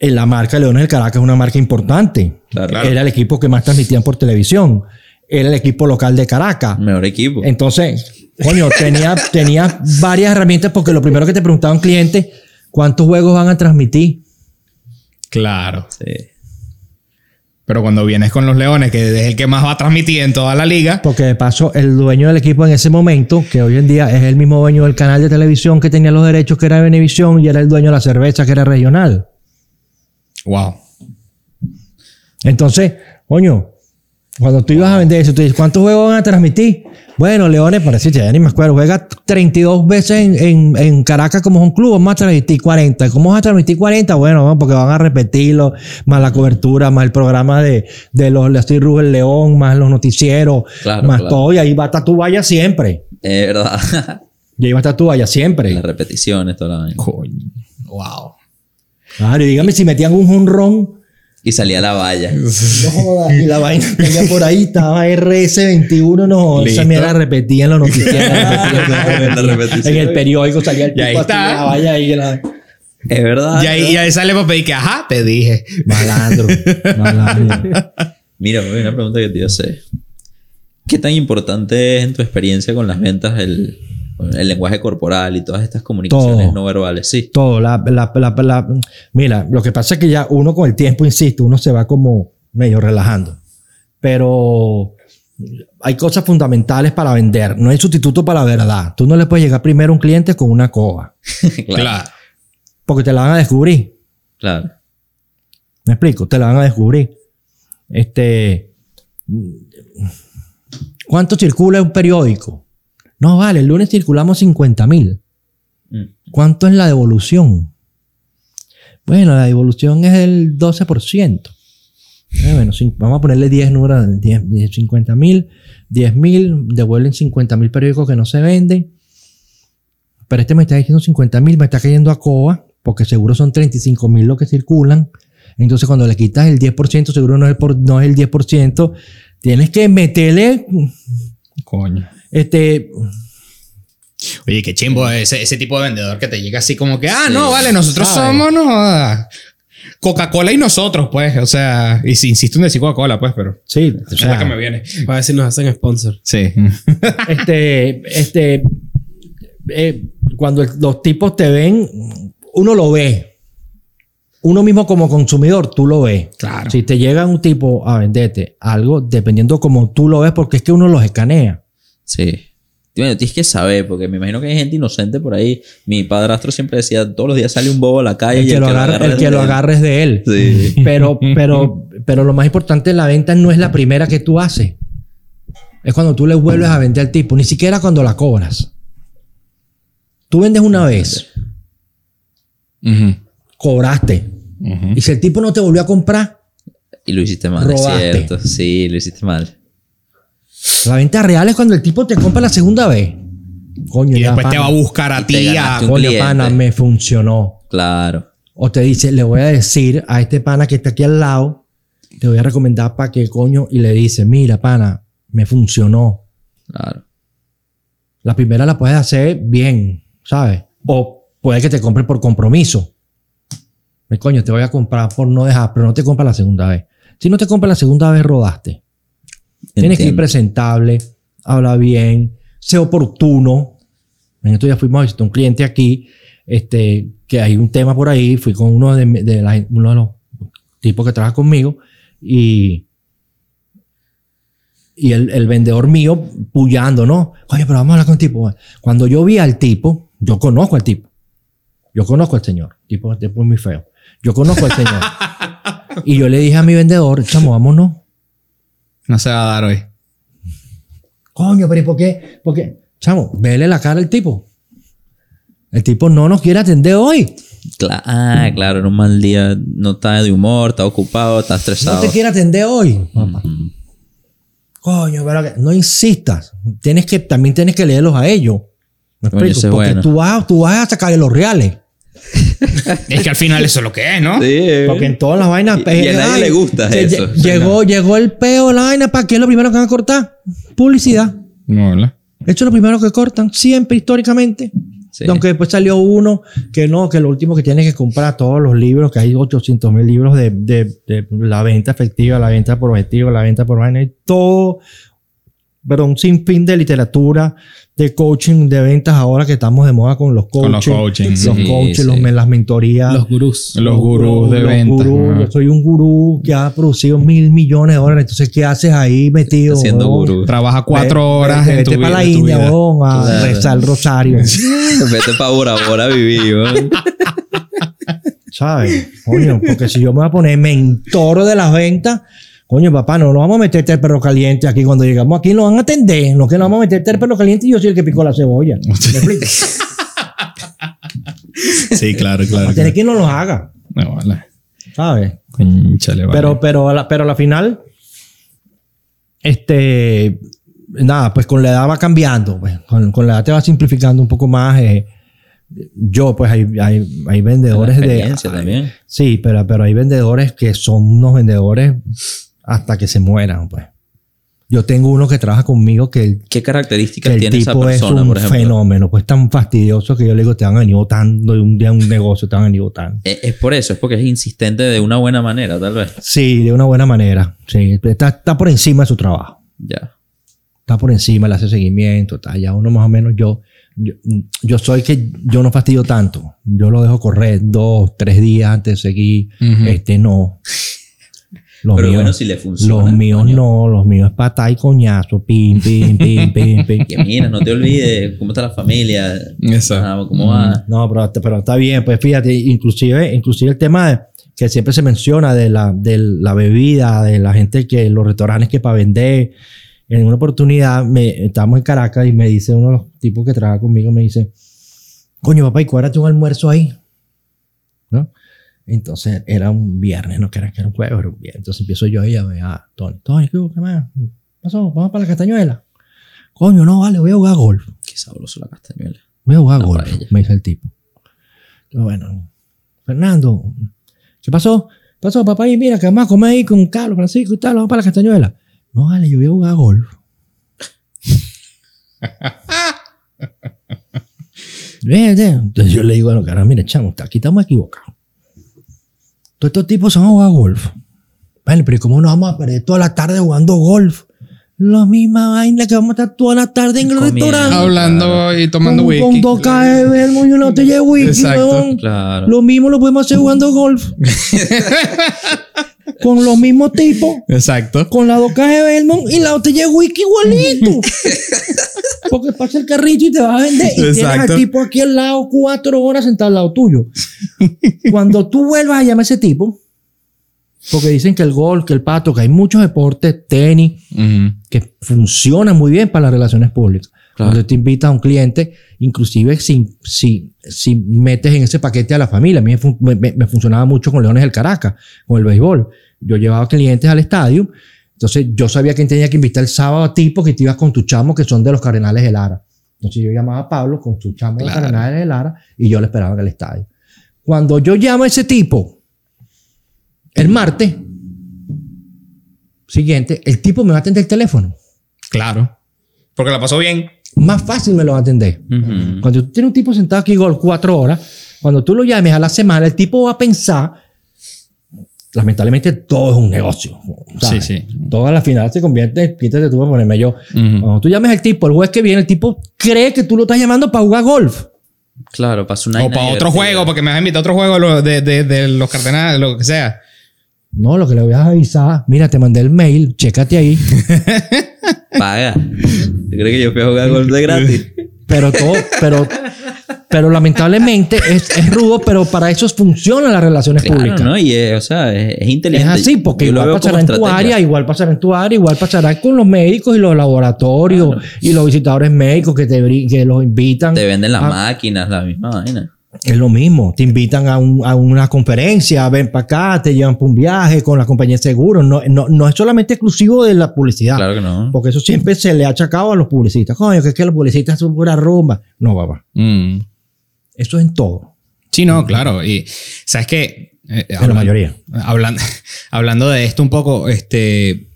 Speaker 1: la marca Leones del Caracas es una marca importante.
Speaker 2: Claro.
Speaker 3: Claro.
Speaker 1: Era el equipo que más transmitían por televisión. Era el equipo local de Caracas.
Speaker 2: Mejor equipo.
Speaker 1: Entonces, coño, tenía, tenía varias herramientas porque lo primero que te preguntaba un cliente, ¿cuántos juegos van a transmitir?
Speaker 3: Claro.
Speaker 2: Sí.
Speaker 3: Pero cuando vienes con los Leones, que es el que más va a transmitir en toda la liga,
Speaker 1: Porque de paso, el dueño del equipo en ese momento, que hoy en día es el mismo dueño del canal de televisión que tenía los derechos, que era Venevisión, y era el dueño de la cerveza, que era regional.
Speaker 3: Wow.
Speaker 1: Entonces, coño, cuando tú ibas a vender eso, tú dices, ¿cuántos juegos van a transmitir? Bueno, Leones, parece ya ni me acuerdo, juega 32 veces en, en, en Caracas como es un club, vamos a transmitir 40. ¿Cómo vas a transmitir 40? Bueno, no, porque van a repetirlo, más la cobertura, más el programa de, de los Estoy Rubén León, más los noticieros,
Speaker 2: Claro,
Speaker 1: más
Speaker 2: claro.
Speaker 1: todo, y ahí va a estar tu valla siempre.
Speaker 2: Es verdad.
Speaker 1: Y ahí va a estar tu valla siempre.
Speaker 2: Las repeticiones, toda la vaina.
Speaker 3: Coño. Wow.
Speaker 1: Claro, y dígame si metían un jonrón.
Speaker 2: Y salía la valla.
Speaker 1: No jodas, y la vaina que por ahí estaba RS21, no, esa
Speaker 3: Listo.
Speaker 1: mierda repetía en los
Speaker 2: repetición.
Speaker 1: en el periódico salía el
Speaker 3: Y ahí
Speaker 1: tipo así,
Speaker 3: está.
Speaker 1: la valla ahí. La...
Speaker 2: Es verdad.
Speaker 3: Y ahí, y ahí sale para pedir que, ajá, te dije.
Speaker 1: Malandro, malandro.
Speaker 2: Mira, una pregunta que te iba a hacer. ¿Qué tan importante es en tu experiencia con las ventas el, el lenguaje corporal y todas estas comunicaciones
Speaker 1: Todo.
Speaker 2: no verbales? Sí.
Speaker 1: Todo, la, la, la, la- Mira, lo que pasa es que ya uno con el tiempo, insisto, uno se va como medio relajando. Pero hay cosas fundamentales para vender. No hay sustituto para la verdad. Tú no le puedes llegar primero a un cliente con una coba.
Speaker 2: claro.
Speaker 3: Claro.
Speaker 1: Porque te la van a descubrir.
Speaker 2: Claro.
Speaker 1: ¿Me explico? Te la van a descubrir. Este. ¿Cuánto circula un periódico? No, vale, el lunes circulamos 50 mil.
Speaker 2: Mm.
Speaker 1: ¿Cuánto es la devolución? Bueno, la devolución es el 12%. Eh, bueno, vamos a ponerle 10 números, 10, 10, 50 mil, 10 mil, devuelven 50 mil periódicos que no se venden. Pero este me está diciendo 50 mil, me está cayendo a coba, porque seguro son 35 mil los que circulan. Entonces, cuando le quitas el 10%, seguro no es el, por- no es el 10%. Tienes que meterle
Speaker 3: Coño.
Speaker 1: Este,
Speaker 3: Oye, qué chimbo ese, ese tipo de vendedor que te llega así como que, ah,
Speaker 2: Sí.
Speaker 3: no, vale, nosotros somos, no. Coca-Cola y nosotros, pues, o sea, y si insisto en decir Coca-Cola, pues, pero
Speaker 1: sí, o
Speaker 3: es la que me viene.
Speaker 4: Para ver si nos hacen sponsor.
Speaker 3: Sí.
Speaker 1: este, este, eh, cuando el- los tipos te ven, uno lo ve. Uno mismo como consumidor, tú lo ves.
Speaker 3: Claro.
Speaker 1: Si te llega un tipo a venderte algo, dependiendo como tú lo ves, porque es que uno los escanea.
Speaker 2: Sí. Bueno, tienes que saber, porque me imagino que hay gente inocente por ahí. Mi padrastro siempre decía, todos los días sale un bobo a la calle
Speaker 1: El
Speaker 2: y
Speaker 1: que, lo, agarre, el que lo
Speaker 2: él".
Speaker 1: agarre es de él.
Speaker 2: Sí.
Speaker 1: Pero, pero, pero lo más importante en la venta no es la primera que tú haces. Es cuando tú le vuelves a vender al tipo, ni siquiera cuando la cobras. Tú vendes una vez, cobraste. Y si el tipo no te volvió a comprar,
Speaker 2: Y lo hiciste mal,
Speaker 1: Robaste.
Speaker 2: es cierto. Sí, lo hiciste mal.
Speaker 1: La venta real es cuando el tipo te compra la segunda vez. Coño,
Speaker 3: Y
Speaker 1: ya,
Speaker 3: después te va a buscar a ti a...
Speaker 1: Coño, pana, me funcionó.
Speaker 2: Claro.
Speaker 1: O te dice, le voy a decir a este pana que está aquí al lado, te voy a recomendar para que coño, y le dice, mira, pana, me funcionó.
Speaker 2: Claro.
Speaker 1: La primera la puedes hacer bien, ¿sabes? O puede que te compre por compromiso. Me coño, te voy a comprar por no dejar, pero no te compra la segunda vez. Si no te compra la segunda vez, rodaste. Tienes que ir presentable, habla bien, sé oportuno. En esto ya fuimos a visitar un cliente aquí, este, que hay un tema por ahí. Fui con uno de, de la- uno de los tipos que trabaja conmigo y, y el, el vendedor mío puyando, ¿no? Oye, pero vamos a hablar con el tipo. Cuando yo vi al tipo, yo conozco al tipo. Yo conozco al señor. El tipo, el tipo es muy feo. Yo conozco al señor. y yo le dije a mi vendedor, chamo, vámonos.
Speaker 3: No se va a dar hoy.
Speaker 1: Coño, pero ¿y por qué? Porque, chamo, vele la cara al tipo. El tipo no nos quiere atender hoy.
Speaker 2: Cla- ah, claro, en un mal día no está de humor, está ocupado, está
Speaker 1: No
Speaker 2: estresado.
Speaker 1: te quiere atender hoy. Coño, pero que- no insistas. Tienes que, también tienes que leerlos a ellos. ¿Me
Speaker 2: Coño,
Speaker 1: explico? Porque
Speaker 2: bueno.
Speaker 1: tú, vas, tú vas a sacarle los reales.
Speaker 3: Es que al final eso es lo que es, ¿no?
Speaker 2: Sí.
Speaker 1: Porque en todas las vainas.
Speaker 2: Y- y a nadie
Speaker 1: ay,
Speaker 2: le gusta
Speaker 1: se-
Speaker 2: eso.
Speaker 1: lle- Llegó, llegó el peo de la vaina. ¿Para qué es lo primero que van a cortar? Publicidad.
Speaker 3: No, ¿verdad?
Speaker 1: Eso es lo primero que cortan, siempre históricamente.
Speaker 2: Sí.
Speaker 1: Aunque después salió uno que no, que lo último que tienes que comprar todos los libros, que hay 800 mil libros de, de- de la venta efectiva, la venta por objetivo, la venta por vaina, y todo pero un sinfín de literatura, de coaching, de ventas ahora que estamos de moda con los
Speaker 3: Con los
Speaker 1: coaches.
Speaker 3: coaching.
Speaker 1: Los
Speaker 2: Sí,
Speaker 1: coaches,
Speaker 2: sí.
Speaker 1: los- las mentorías.
Speaker 4: Los gurús.
Speaker 3: Los gurús de
Speaker 1: los
Speaker 3: ventas.
Speaker 1: gurús. Yo soy un gurú que ha producido mil millones de dólares. Entonces, ¿qué haces ahí metido?
Speaker 2: Siendo gurú.
Speaker 3: Trabaja cuatro
Speaker 1: Ve-
Speaker 3: horas
Speaker 1: ve-
Speaker 3: en tu
Speaker 1: vete
Speaker 3: vida.
Speaker 1: para la
Speaker 3: en tu
Speaker 1: India,
Speaker 3: vida.
Speaker 1: huevón, a
Speaker 2: Claro.
Speaker 1: rezar el rosario.
Speaker 2: Vete para Bora Bora a vivir, weón.
Speaker 1: ¿Sabes? Coño, porque si yo me voy a poner mentor de las ventas, coño, papá, no nos vamos a meterte el perro caliente aquí. Cuando llegamos aquí nos van a atender. No que nos vamos a meterte el perro caliente y yo soy el que picó la cebolla. ¿Me explico?
Speaker 3: Sí, claro, claro.
Speaker 1: Tiene
Speaker 3: claro.
Speaker 1: que no lo haga.
Speaker 3: No, vale.
Speaker 1: ¿Sabes?
Speaker 3: Vale.
Speaker 1: Pero, pero, a la, pero a la final, este, nada, pues con la edad va cambiando, pues, con, con la edad te va simplificando un poco más. eh, yo, pues hay, hay, hay vendedores
Speaker 2: La
Speaker 1: de...
Speaker 2: también.
Speaker 1: Sí, pero, pero hay vendedores que son unos vendedores hasta que se mueran, pues. Yo tengo uno que trabaja conmigo que el,
Speaker 2: ¿Qué
Speaker 1: que
Speaker 2: características
Speaker 1: el
Speaker 2: tiene esa
Speaker 1: tipo es
Speaker 2: persona,
Speaker 1: un
Speaker 2: por ejemplo?
Speaker 1: fenómeno, pues tan fastidioso que yo le digo, te van a venir votando de un día un negocio, te van a venir votando.
Speaker 2: Es, es por eso, es porque es insistente de una buena manera, tal vez.
Speaker 1: Sí, de una buena manera. Sí, está, está por encima de su trabajo.
Speaker 2: Ya.
Speaker 1: Está por encima, le hace seguimiento, está ya uno más o menos yo, yo, yo soy que yo no fastidio tanto. Yo lo dejo correr dos, tres días antes de seguir.
Speaker 3: Ujú.
Speaker 1: Este no. Los
Speaker 2: Pero
Speaker 1: míos,
Speaker 2: bueno, si le funciona.
Speaker 1: los míos
Speaker 2: coño.
Speaker 1: no, los míos es patada y coñazo, pim, pim, pim, pim, pim.
Speaker 2: Que mira, no te olvides cómo está la familia. Ah, ¿Cómo va?
Speaker 1: No, pero, pero está bien, pues fíjate, inclusive, inclusive el tema de- que siempre se menciona de la, de la bebida, de la gente que, los restaurantes que para vender. En una oportunidad, me, estábamos en Caracas y me dice uno de los tipos que trabaja conmigo, me dice, coño papá, y cuádrate un almuerzo ahí. ¿No? Entonces era un viernes, no que era, que era un jueves, era un viernes. Entonces empiezo yo ahí a ver a Tony, Tony, ¿qué? ¿qué más? ¿Qué pasó? Vamos para la castañuela. Coño, no, vale, voy a jugar golf.
Speaker 2: Qué sabroso la castañuela.
Speaker 1: Voy a jugar
Speaker 2: No,
Speaker 1: golf, me dice el tipo. Yo, bueno, Fernando, ¿qué pasó? ¿Qué pasó, papá? Y mira, que vamos a comer ahí con Carlos, Francisco y tal, vamos para la castañuela. No, vale, yo voy a jugar golf. Entonces yo le digo a los caras, mire, chamo, aquí estamos equivocados. Todos estos tipos van a jugar golf. Vale, pero ¿y ¿cómo nos vamos a perder toda la tarde jugando golf? La misma vaina que vamos a estar toda la tarde en el
Speaker 2: Comiendo.
Speaker 1: restaurante.
Speaker 3: Hablando y tomando
Speaker 1: con,
Speaker 3: whisky.
Speaker 1: Con dos cajas de y una botella de whisky,
Speaker 3: Exacto.
Speaker 1: weón.
Speaker 2: Claro.
Speaker 1: Lo mismo lo podemos hacer jugando golf. con los mismos tipos.
Speaker 3: Exacto.
Speaker 1: Con la dos cajas de Belmont y la botella de whisky igualito. Porque pasa el carrito y te vas a vender. Y tienes
Speaker 3: Exacto.
Speaker 1: al tipo aquí al lado cuatro horas sentado al lado tuyo. Cuando tú vuelvas a llamar a ese tipo, porque dicen que el golf, que el pato, que hay muchos deportes, tenis, que funcionan muy bien para las relaciones públicas.
Speaker 2: Claro.
Speaker 1: Cuando te invitas a un cliente, inclusive si, si, si metes en ese paquete a la familia. A mí me, fun- me- me funcionaba mucho con Leones del Caracas, con el béisbol. Yo llevaba clientes al estadio, entonces yo sabía quién tenía que invitar el sábado a ti porque te ibas con tu chamo que son de los Cardenales de Lara. Entonces yo llamaba a Pablo con su chamo de los. Cardenales de Lara y yo le esperaba en el estadio. Cuando yo llamo a ese tipo, el martes siguiente, el tipo me va a atender el teléfono.
Speaker 3: Claro. Porque la pasó bien.
Speaker 1: Más fácil me lo va a atender.
Speaker 2: Ujú.
Speaker 1: Cuando tú tienes un tipo sentado aquí gol cuatro horas, cuando tú lo llames a la semana, el tipo va a pensar, lamentablemente todo es un negocio. ¿sabes?
Speaker 3: Sí, sí.
Speaker 1: Todo a la final se convierte, quítate tú para ponerme yo. Cuando tú llames al tipo, el juez que viene, el tipo cree que tú lo estás llamando para jugar golf.
Speaker 2: Claro, pasó una
Speaker 3: O para otro
Speaker 2: divertida.
Speaker 3: juego, porque me vas a invitar a otro juego de, lo- de, de- de los cardenales, lo que sea.
Speaker 1: No, lo que le voy a avisar, mira, te mandé el mail, chécate ahí.
Speaker 2: Paga. ¿Tú crees que yo fui a jugar golf de gratis?
Speaker 1: Pero todo, pero, pero lamentablemente es, es rudo, pero para eso funcionan las relaciones
Speaker 2: Claro,
Speaker 1: públicas.
Speaker 2: ¿no? Y es, o sea, es, es
Speaker 1: Es
Speaker 2: inteligente.
Speaker 1: así, porque
Speaker 2: Yo
Speaker 1: igual pasará en tu área, igual pasará en tu área, igual pasará con los médicos y los laboratorios y los visitadores médicos que te que los invitan.
Speaker 2: Te venden las máquinas, la misma vaina.
Speaker 1: Es lo mismo, te invitan a, un- a una conferencia, ven para acá, te llevan para un viaje con la compañía de seguros. No, no, no es solamente exclusivo de la publicidad,
Speaker 2: Claro que no.
Speaker 1: porque eso siempre se le ha achacado a los publicistas. Coño, que es que los publicistas son pura rumba. No, papá,
Speaker 3: Mm.
Speaker 1: eso es en todo,
Speaker 3: Sí, no, claro. Y sabes que
Speaker 1: en la mayoría.
Speaker 3: hablando, hablando de esto un poco, este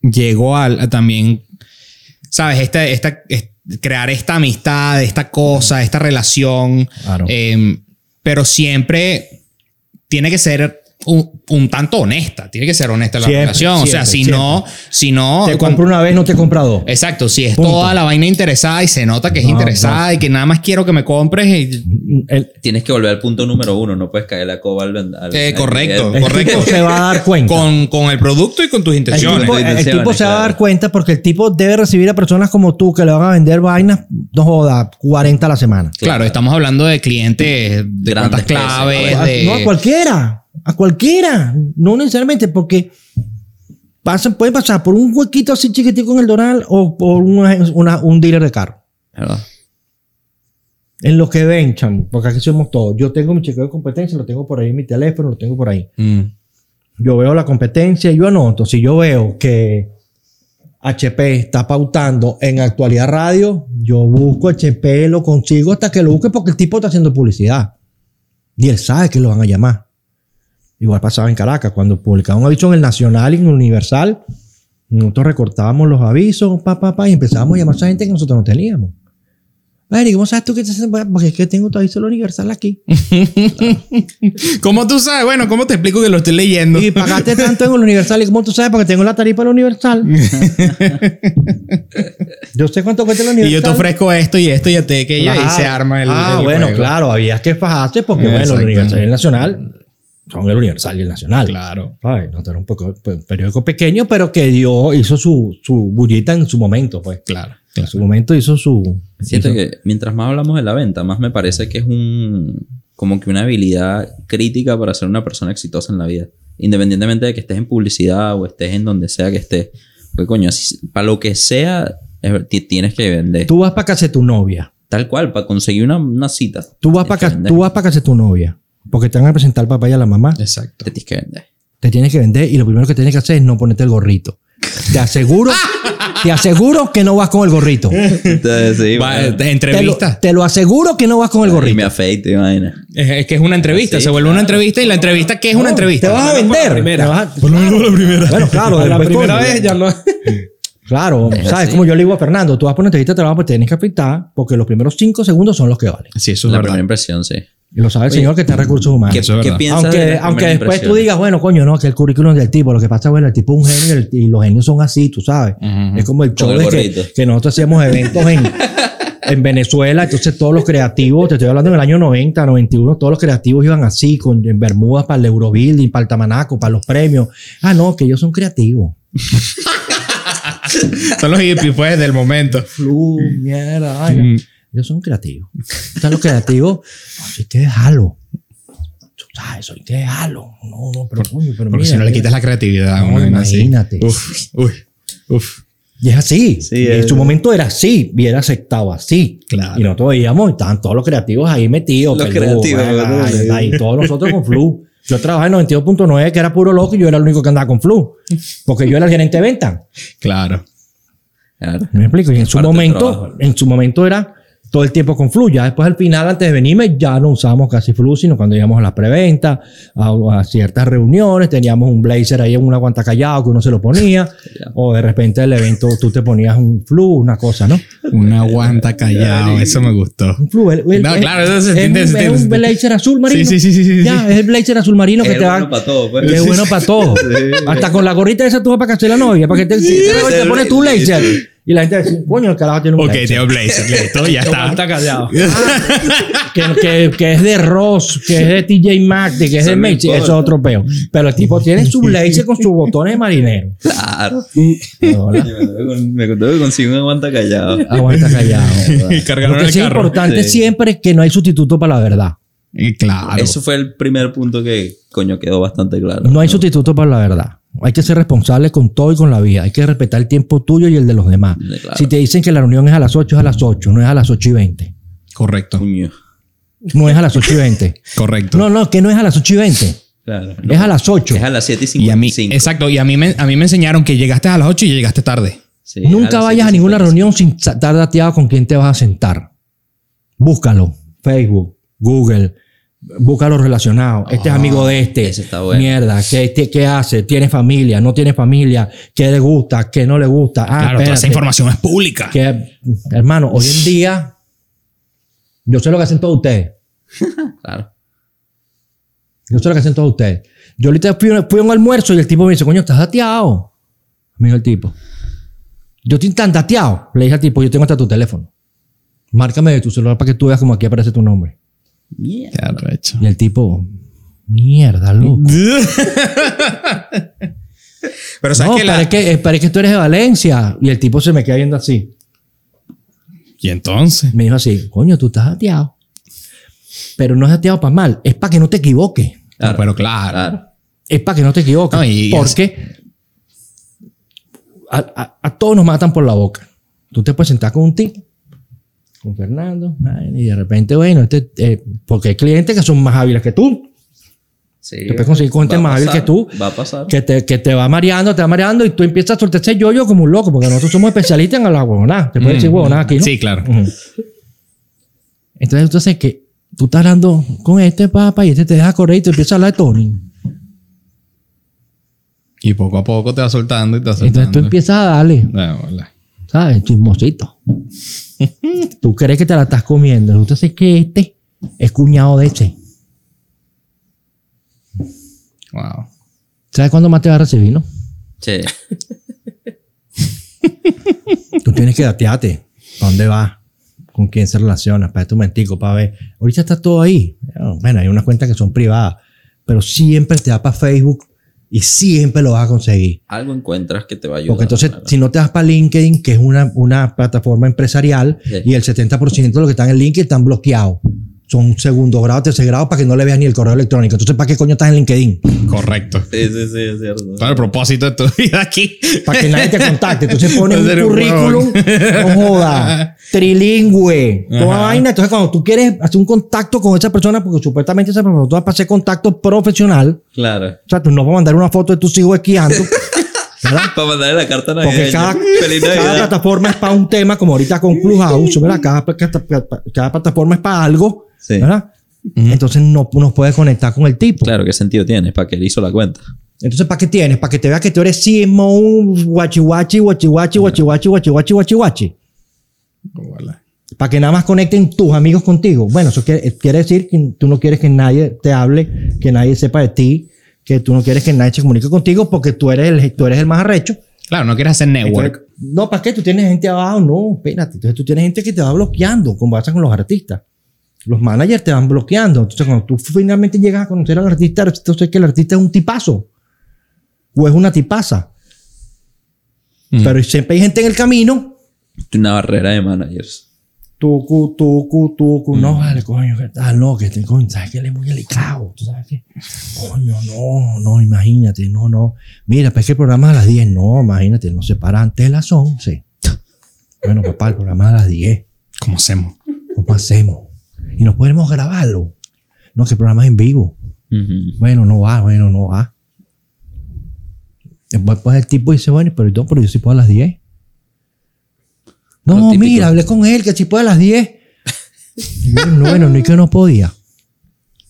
Speaker 3: llegó al a también, sabes, esta, esta, es- crear esta amistad, esta cosa, esta relación,
Speaker 1: Claro.
Speaker 3: eh, pero siempre tiene que ser un, un tanto honesta. Tiene que ser honesta la
Speaker 1: Siempre,
Speaker 3: relación. o sea,
Speaker 1: siempre,
Speaker 3: si no, si no.
Speaker 1: Te compro una vez, no te compra dos.
Speaker 3: Exacto, si es
Speaker 1: Punto.
Speaker 3: toda la vaina interesada y se nota que es
Speaker 1: No,
Speaker 3: interesada y que nada más quiero que me compres. y-
Speaker 1: El,
Speaker 2: Tienes que volver al punto número uno. No puedes caer la coba al... al-
Speaker 3: Eh,
Speaker 2: al-
Speaker 3: correcto.
Speaker 1: el
Speaker 3: Correcto.
Speaker 1: tipo se va a dar cuenta.
Speaker 3: con, con el producto y con tus
Speaker 1: el
Speaker 3: intenciones.
Speaker 1: tipo, el tipo se va a dar cuenta porque el tipo debe recibir a personas como tú que le van a vender vainas, no joda, 40 a la semana.
Speaker 3: Claro, estamos hablando de clientes de
Speaker 2: Grandes
Speaker 3: cuentas claves, de...
Speaker 1: No, a cualquiera. A cualquiera. No necesariamente porque pasan, pueden pasar por un huequito así chiquitico en el Doral o por una- una- un dealer de carro.
Speaker 2: ¿Verdad?
Speaker 1: En lo que ven, chamo, porque aquí somos todos. Yo tengo mi chequeo de competencia, lo tengo por ahí en mi teléfono, lo tengo por ahí.
Speaker 3: Mm.
Speaker 1: Yo veo la competencia y yo anoto. Si yo veo que HP está pautando en actualidad radio, yo busco HP, lo consigo hasta que lo busque porque el tipo está haciendo publicidad. Y él sabe que lo van a llamar. Igual pasaba en Caracas, cuando publicaba un aviso en el Nacional y en el Universal, nosotros recortábamos los avisos, pa, pa, pa, y empezábamos a llamar a esa gente que nosotros no teníamos. ¿cómo sabes tú que te? Porque es que tengo tu aviso del Universal aquí.
Speaker 3: ¿Cómo tú sabes? Bueno, ¿cómo te explico que lo estoy leyendo?
Speaker 1: Y pagaste tanto en el Universal. ¿Y cómo tú sabes? Porque tengo la tarifa del Universal. yo sé cuánto cuesta el Universal.
Speaker 3: Y yo te ofrezco esto y esto y aquello y
Speaker 1: Ajá.
Speaker 3: se arma el.
Speaker 1: Ah,
Speaker 3: el
Speaker 1: bueno,
Speaker 3: juego.
Speaker 1: claro. Había que fajarse porque, bueno, el Universal y el Nacional son el Universal y el Nacional.
Speaker 3: Claro.
Speaker 1: Ay, no, era un poco pues, periódico pequeño, pero que dio, hizo su, su bullita en su momento, pues.
Speaker 3: Claro.
Speaker 1: En su momento hizo su.
Speaker 2: Siento
Speaker 1: hizo-
Speaker 2: que mientras más hablamos de la venta, más me parece que es un como que una habilidad crítica para ser una persona exitosa en la vida. Independientemente de que estés en publicidad o estés en donde sea que estés. Porque coño, así- para lo que sea, es- ti- tienes que vender.
Speaker 1: Tú vas para casa de tu novia.
Speaker 2: Tal cual, para conseguir una, una cita.
Speaker 1: Tú vas para casa,
Speaker 2: vender.
Speaker 1: tú vas para casa de tu novia. Porque te van a presentar al papá y a la mamá.
Speaker 3: Exacto.
Speaker 2: Te tienes que vender.
Speaker 1: te tienes que vender y lo primero que tienes que hacer es no ponerte el gorrito. Te aseguro, te aseguro que no vas con el gorrito.
Speaker 2: Entonces, sí,
Speaker 3: Va,
Speaker 2: bueno.
Speaker 3: te-
Speaker 1: Te lo,
Speaker 3: entrevista.
Speaker 1: te lo aseguro que no vas con el
Speaker 2: Y
Speaker 1: gorrito.
Speaker 2: me afeite, imagina.
Speaker 3: Es, es que es una entrevista.
Speaker 2: Sí,
Speaker 3: se vuelve una entrevista y la entrevista, ¿qué es una entrevista?
Speaker 1: Te vas a vender.
Speaker 3: Por lo menos la primera.
Speaker 1: Bueno, claro.
Speaker 4: A la primera vez ya no.
Speaker 1: Claro,
Speaker 2: Es
Speaker 1: ¿sabes?
Speaker 2: así.
Speaker 1: Como yo le digo a Fernando, tú vas por una entrevista de trabajo, pues tienes que afeitar porque los primeros cinco segundos son los que valen.
Speaker 3: Sí, eso es
Speaker 2: la
Speaker 3: verdad.
Speaker 2: primera impresión, sí.
Speaker 1: Y lo sabe el
Speaker 2: Oye,
Speaker 1: señor que está en recursos humanos.
Speaker 2: ¿Qué,
Speaker 3: Eso es
Speaker 2: qué
Speaker 3: verdad.
Speaker 2: piensas de
Speaker 1: Aunque, aunque después tú digas, bueno, coño, no, que el currículum del tipo, lo que pasa, bueno, el tipo es un genio y el- y los genios son así, tú sabes.
Speaker 3: Ujú.
Speaker 1: Es como el show de que, que nosotros hacíamos eventos en, en Venezuela, entonces todos los creativos, te estoy hablando en el año 90, 91, todos los creativos iban así, con en Bermudas para el Eurobuilding, para el Tamanaco, para los premios. Ah, no, que ellos son creativos.
Speaker 3: Son los hippies, pues, del momento.
Speaker 1: Flu, mierda, vaina.
Speaker 3: Mm.
Speaker 1: Ellos son creativos. Están los creativos, hay que dejarlo. Sabes, eso hay que dejarlo. No, no, pero coño, pero
Speaker 3: Porque
Speaker 1: mira,
Speaker 3: si no le
Speaker 1: mira.
Speaker 3: quitas la creatividad.
Speaker 1: No,
Speaker 3: una así.
Speaker 1: imagínate.
Speaker 3: Uf, uy, uf.
Speaker 1: Y es así.
Speaker 2: Sí,
Speaker 1: Y en
Speaker 2: es-
Speaker 1: su momento era así y era aceptado así.
Speaker 3: Claro.
Speaker 1: Y nosotros veíamos, estaban todos los creativos ahí metidos.
Speaker 2: Los creativos,
Speaker 1: y todos nosotros con flu. Yo trabajaba en 92.9 que era puro loco y yo era el único que andaba con flu. Porque yo era el gerente de venta.
Speaker 3: Claro.
Speaker 2: Claro.
Speaker 1: ¿Me explico? Y en su momento, en su momento era todo el tiempo con flu. Ya después al final, antes de venirme, ya no usábamos casi flu, sino cuando íbamos a las preventas, a, a ciertas reuniones, teníamos un blazer ahí en una guanta callado que uno se lo ponía, o de repente el evento tú te ponías un flu, una cosa, ¿no?
Speaker 3: Una guanta callado. Eso me gustó.
Speaker 1: Un flu. el- el-
Speaker 3: No,
Speaker 1: el-
Speaker 3: claro, eso se
Speaker 1: es
Speaker 3: entiende,
Speaker 1: Es un
Speaker 3: entiende.
Speaker 1: blazer azul marino.
Speaker 3: Sí, sí, sí, sí, sí,
Speaker 1: Ya, es el blazer azul marino que
Speaker 2: Es
Speaker 1: te va.
Speaker 2: bueno para todo, pues.
Speaker 1: que es bueno para todo. Hasta con la gorrita esa tú vas para casa de la novia, para que te, te pones tu blazer. Y la gente dice, coño, el carajo tiene un
Speaker 3: Ok,
Speaker 1: blazer.
Speaker 3: tengo blazer. Listo, ya está.
Speaker 4: Está callado.
Speaker 1: que, que, que es de Ross, que es de TJ Maxx, que es de Macy, eso es otro peo. Pero el tipo tiene su blazer con sus botones de marinero.
Speaker 2: Claro.
Speaker 1: Hola.
Speaker 2: Me contó que consigo un aguanta callado.
Speaker 1: Aguanta callado.
Speaker 3: Y cargaron
Speaker 1: Lo que es
Speaker 3: carro.
Speaker 1: importante
Speaker 2: Sí.
Speaker 1: siempre es que no hay sustituto para la verdad.
Speaker 3: Y claro.
Speaker 2: Eso fue el primer punto que, coño, quedó bastante claro.
Speaker 1: No hay sustituto para la verdad. Hay que ser responsable con todo y con la vida. Hay que respetar el tiempo tuyo y el de los demás.
Speaker 2: Claro.
Speaker 1: Si te dicen que la reunión es a las 8, es a las 8, no es a las 8 y 20.
Speaker 3: Correcto.
Speaker 1: No es a las 8 y 20.
Speaker 3: Correcto.
Speaker 1: No, no, que no es a las 8 y 20.
Speaker 2: Claro.
Speaker 1: Es a las 8.
Speaker 2: Es a las 7 y
Speaker 3: y a mí,
Speaker 2: 55.
Speaker 3: exacto. Y a mí, me, a mí me enseñaron que llegaste a las 8 y llegaste tarde.
Speaker 2: Sí,
Speaker 1: Nunca
Speaker 2: las
Speaker 1: vayas a
Speaker 2: 7 y
Speaker 1: ninguna
Speaker 2: 55.
Speaker 1: reunión sin estar dateado con quién te vas a sentar. Búscalo. Facebook, Google. Búscalo relacionado. Este es amigo de este.
Speaker 2: ese está bueno.
Speaker 1: Mierda. ¿qué, qué, qué hace? ¿Tiene familia? ¿No tiene familia? ¿Qué le gusta? ¿Qué no le gusta? Ah,
Speaker 3: claro, toda esa información es pública.
Speaker 1: Que, hermano, hoy en día, yo sé lo que hacen todos ustedes.
Speaker 2: Claro.
Speaker 1: Yo sé lo que hacen todos ustedes. Yo ahorita fui, fui a un almuerzo y el tipo me dice, coño, estás dateado. Me dijo el tipo. Yo estoy tan dateado. Le dije al tipo, yo tengo hasta tu teléfono. Márcame de tu celular para que tú veas como aquí aparece tu nombre.
Speaker 2: Mierda.
Speaker 3: Qué arrecho.
Speaker 1: Y el tipo, mierda, loco.
Speaker 3: Pero sabes
Speaker 1: no,
Speaker 3: que la...
Speaker 1: que, eh, que tú eres de Valencia. Y el tipo se me queda viendo así.
Speaker 3: Y entonces.
Speaker 1: Me dijo así, coño, tú estás dateado. Pero no es dateado para mal, es para que no te equivoques.
Speaker 3: No, pero claro.
Speaker 2: Claro.
Speaker 1: Es para que no te equivoques.
Speaker 3: No, y-
Speaker 1: porque a, a- a todos nos matan por la boca. Tú te puedes sentar con un tipo, con Fernando, y de repente, bueno, este, eh, porque hay clientes que son más hábiles que tú,
Speaker 2: Sí,
Speaker 1: Te puedes conseguir con gente más hábil que tú.
Speaker 2: Va a pasar.
Speaker 1: que te, que te va mareando, te va mareando y tú empiezas a soltar ese yo-yo como un loco, porque nosotros somos especialistas en la huevonada. Te puedes decir huevonada aquí, ¿no?
Speaker 3: Sí, claro.
Speaker 1: Entonces, tú sabes que tú estás hablando con este papá y este te deja correr y te empieza a hablar de Tony.
Speaker 3: Y poco a poco te va soltando y te va soltando.
Speaker 1: Entonces tú empiezas a darle,
Speaker 3: Ah, hola.
Speaker 1: ¿Sabes? Chismosito. tú crees que te la estás comiendo. Tú sabes que este es cuñado de ese.
Speaker 3: Wow.
Speaker 1: ¿Sabes cuándo más te va a recibir, no?
Speaker 2: Che,
Speaker 1: Tú tienes que datearte. ¿Para dónde vas? ¿Con quién se relaciona? Para tu mentico, para ver. Ahorita está todo ahí. Bueno, hay unas cuentas que son privadas. Pero siempre te da para Facebook y siempre lo vas a conseguir.
Speaker 2: algo encuentras que te va a ayudar.
Speaker 1: Porque entonces,
Speaker 2: claro.
Speaker 1: si no te das para LinkedIn, que es una, una plataforma empresarial,
Speaker 2: Sí.
Speaker 1: y el 70% de los que están en LinkedIn están bloqueados. Son segundo grado, tercer grado, para que no le veas ni el correo electrónico. Entonces, ¿para qué coño estás en LinkedIn?
Speaker 3: Correcto.
Speaker 2: Sí, sí, sí, es cierto.
Speaker 3: ¿Cuál es el propósito de tu vida aquí?
Speaker 1: Para que nadie te contacte. Entonces pones un currículum, no joda, trilingüe, toda
Speaker 3: Ajá.
Speaker 1: vaina. Entonces, cuando tú quieres hacer un contacto con esa persona, porque supuestamente esa persona tú vas para hacer contacto profesional,
Speaker 2: Claro.
Speaker 1: o sea, tú no vas a mandar una foto de tus hijos esquiando, ¿verdad?
Speaker 2: Para mandarle la carta
Speaker 1: Porque
Speaker 2: navideña.
Speaker 1: cada,
Speaker 2: Feliz
Speaker 1: cada
Speaker 2: Navidad.
Speaker 1: plataforma es para un tema, como ahorita con Clubhouse, ¿verdad? Cada, cada, cada plataforma es para algo,
Speaker 2: Sí.
Speaker 1: ¿verdad? Entonces no nos puedes conectar con el tipo.
Speaker 2: Claro, ¿qué sentido tiene? Para que él hizo la cuenta.
Speaker 1: Entonces, ¿para qué tienes? Para que te vea que tú eres sismo, un guachi guachi, guachi guachi, guachi guachi, guachi guachi, guachi. Para que nada más conecten tus amigos contigo. Bueno, eso quiere, quiere decir que tú no quieres que nadie te hable, que nadie sepa de ti, que tú no quieres que nadie se comunique contigo porque tú eres el, tú eres el más arrecho.
Speaker 3: Claro, no quieres hacer network.
Speaker 1: Entonces, no, ¿para qué? Tú tienes gente abajo. No, espérate. Entonces tú tienes gente que te va bloqueando, como pasa con los artistas. Los managers te van bloqueando. Entonces, cuando tú finalmente llegas a conocer al artista, entonces que el artista es un tipazo. O es una tipaza.
Speaker 3: Mm.
Speaker 1: Pero siempre hay gente en el camino.
Speaker 2: Una barrera de managers.
Speaker 1: Tucu, tucu, tucu. No, vale, coño, ¿qué tal? No, que te, coño, sabes que él es muy delicado. ¿Tú sabes qué? Coño, no, no, imagínate, no, no. Mira, pues que el programa a las 10. No, imagínate, no se para antes de las 11. Bueno, papá, el programa a las 10.
Speaker 3: ¿Cómo hacemos?
Speaker 1: ¿Cómo hacemos? Y no podemos grabarlo. No, que el programa es en vivo. Bueno, no va, bueno, no va. Después pues, el tipo dice, bueno, pero yo, pero yo sí puedo a las 10. No, mira, hablé con él que sí puede a las 10. Y yo, no, bueno, no es que no podía.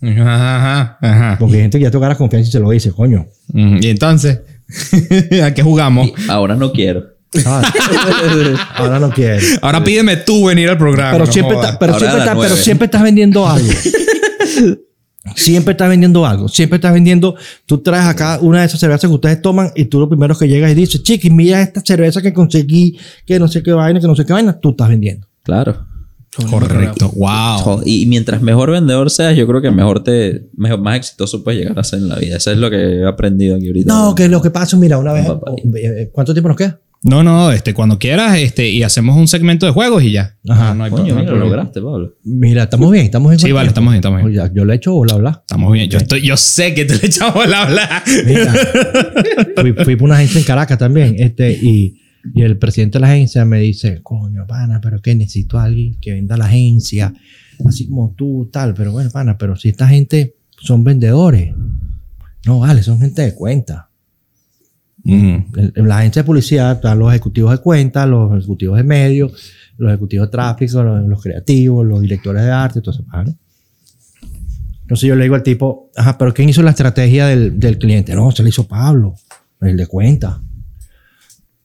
Speaker 3: Ajá, ajá.
Speaker 1: Porque hay gente que ya toca la confianza y se lo dice, coño.
Speaker 3: Y entonces, ¿a qué jugamos?
Speaker 2: Ahora no quiero.
Speaker 1: ¿sabes? Ahora no quiere.
Speaker 3: Ahora pídeme tú venir al programa.
Speaker 1: Pero
Speaker 3: no
Speaker 1: siempre, está- pero, siempre está- pero siempre estás vendiendo algo. siempre estás vendiendo algo. Siempre estás vendiendo. Tú traes acá una de esas cervezas que ustedes toman y tú lo primero que llegas y dices, chiqui, mira esta cerveza que conseguí, que no sé qué vaina, que no sé qué vaina. Tú estás vendiendo.
Speaker 2: Claro.
Speaker 3: Correcto. Wow.
Speaker 2: Y mientras mejor vendedor seas, yo creo que mejor te, mejor, más exitoso puedes llegar a ser en la vida. Eso es lo que he aprendido aquí ahorita.
Speaker 1: No, que lo que pasa, mira, una vez. Eh, ¿Cuánto tiempo nos queda?
Speaker 3: No, no, este, cuando quieras, este, y hacemos un segmento de juegos y ya.
Speaker 1: Ajá.
Speaker 3: No, no hay
Speaker 2: Coño,
Speaker 3: pro- no hay
Speaker 2: mira, lo
Speaker 3: problema.
Speaker 2: lograste, Pablo.
Speaker 1: Mira, estamos bien, estamos bien.
Speaker 3: Sí, vale, estamos bien, estamos bien.
Speaker 1: Oye, Yo le he hecho bla, bla.
Speaker 3: Estamos bien. Yo, estoy, yo sé que te le echamos la habla.
Speaker 1: Mira, fui, fui por una agencia en Caracas también, este, y, y el presidente de la agencia me dice, coño, pana, pero que necesito a alguien que venda la agencia, así como tú, tal, pero bueno, pana, pero si esta gente son vendedores, no vale, son gente de cuenta. En la agencia de publicidad están los ejecutivos de cuenta, los ejecutivos de medios, los ejecutivos de tráfico, los, los creativos, los directores de arte, todo eso. ¿no? Entonces yo le digo al tipo, ajá, pero ¿quién hizo la estrategia del, del cliente? No, se la hizo Pablo, el de cuenta.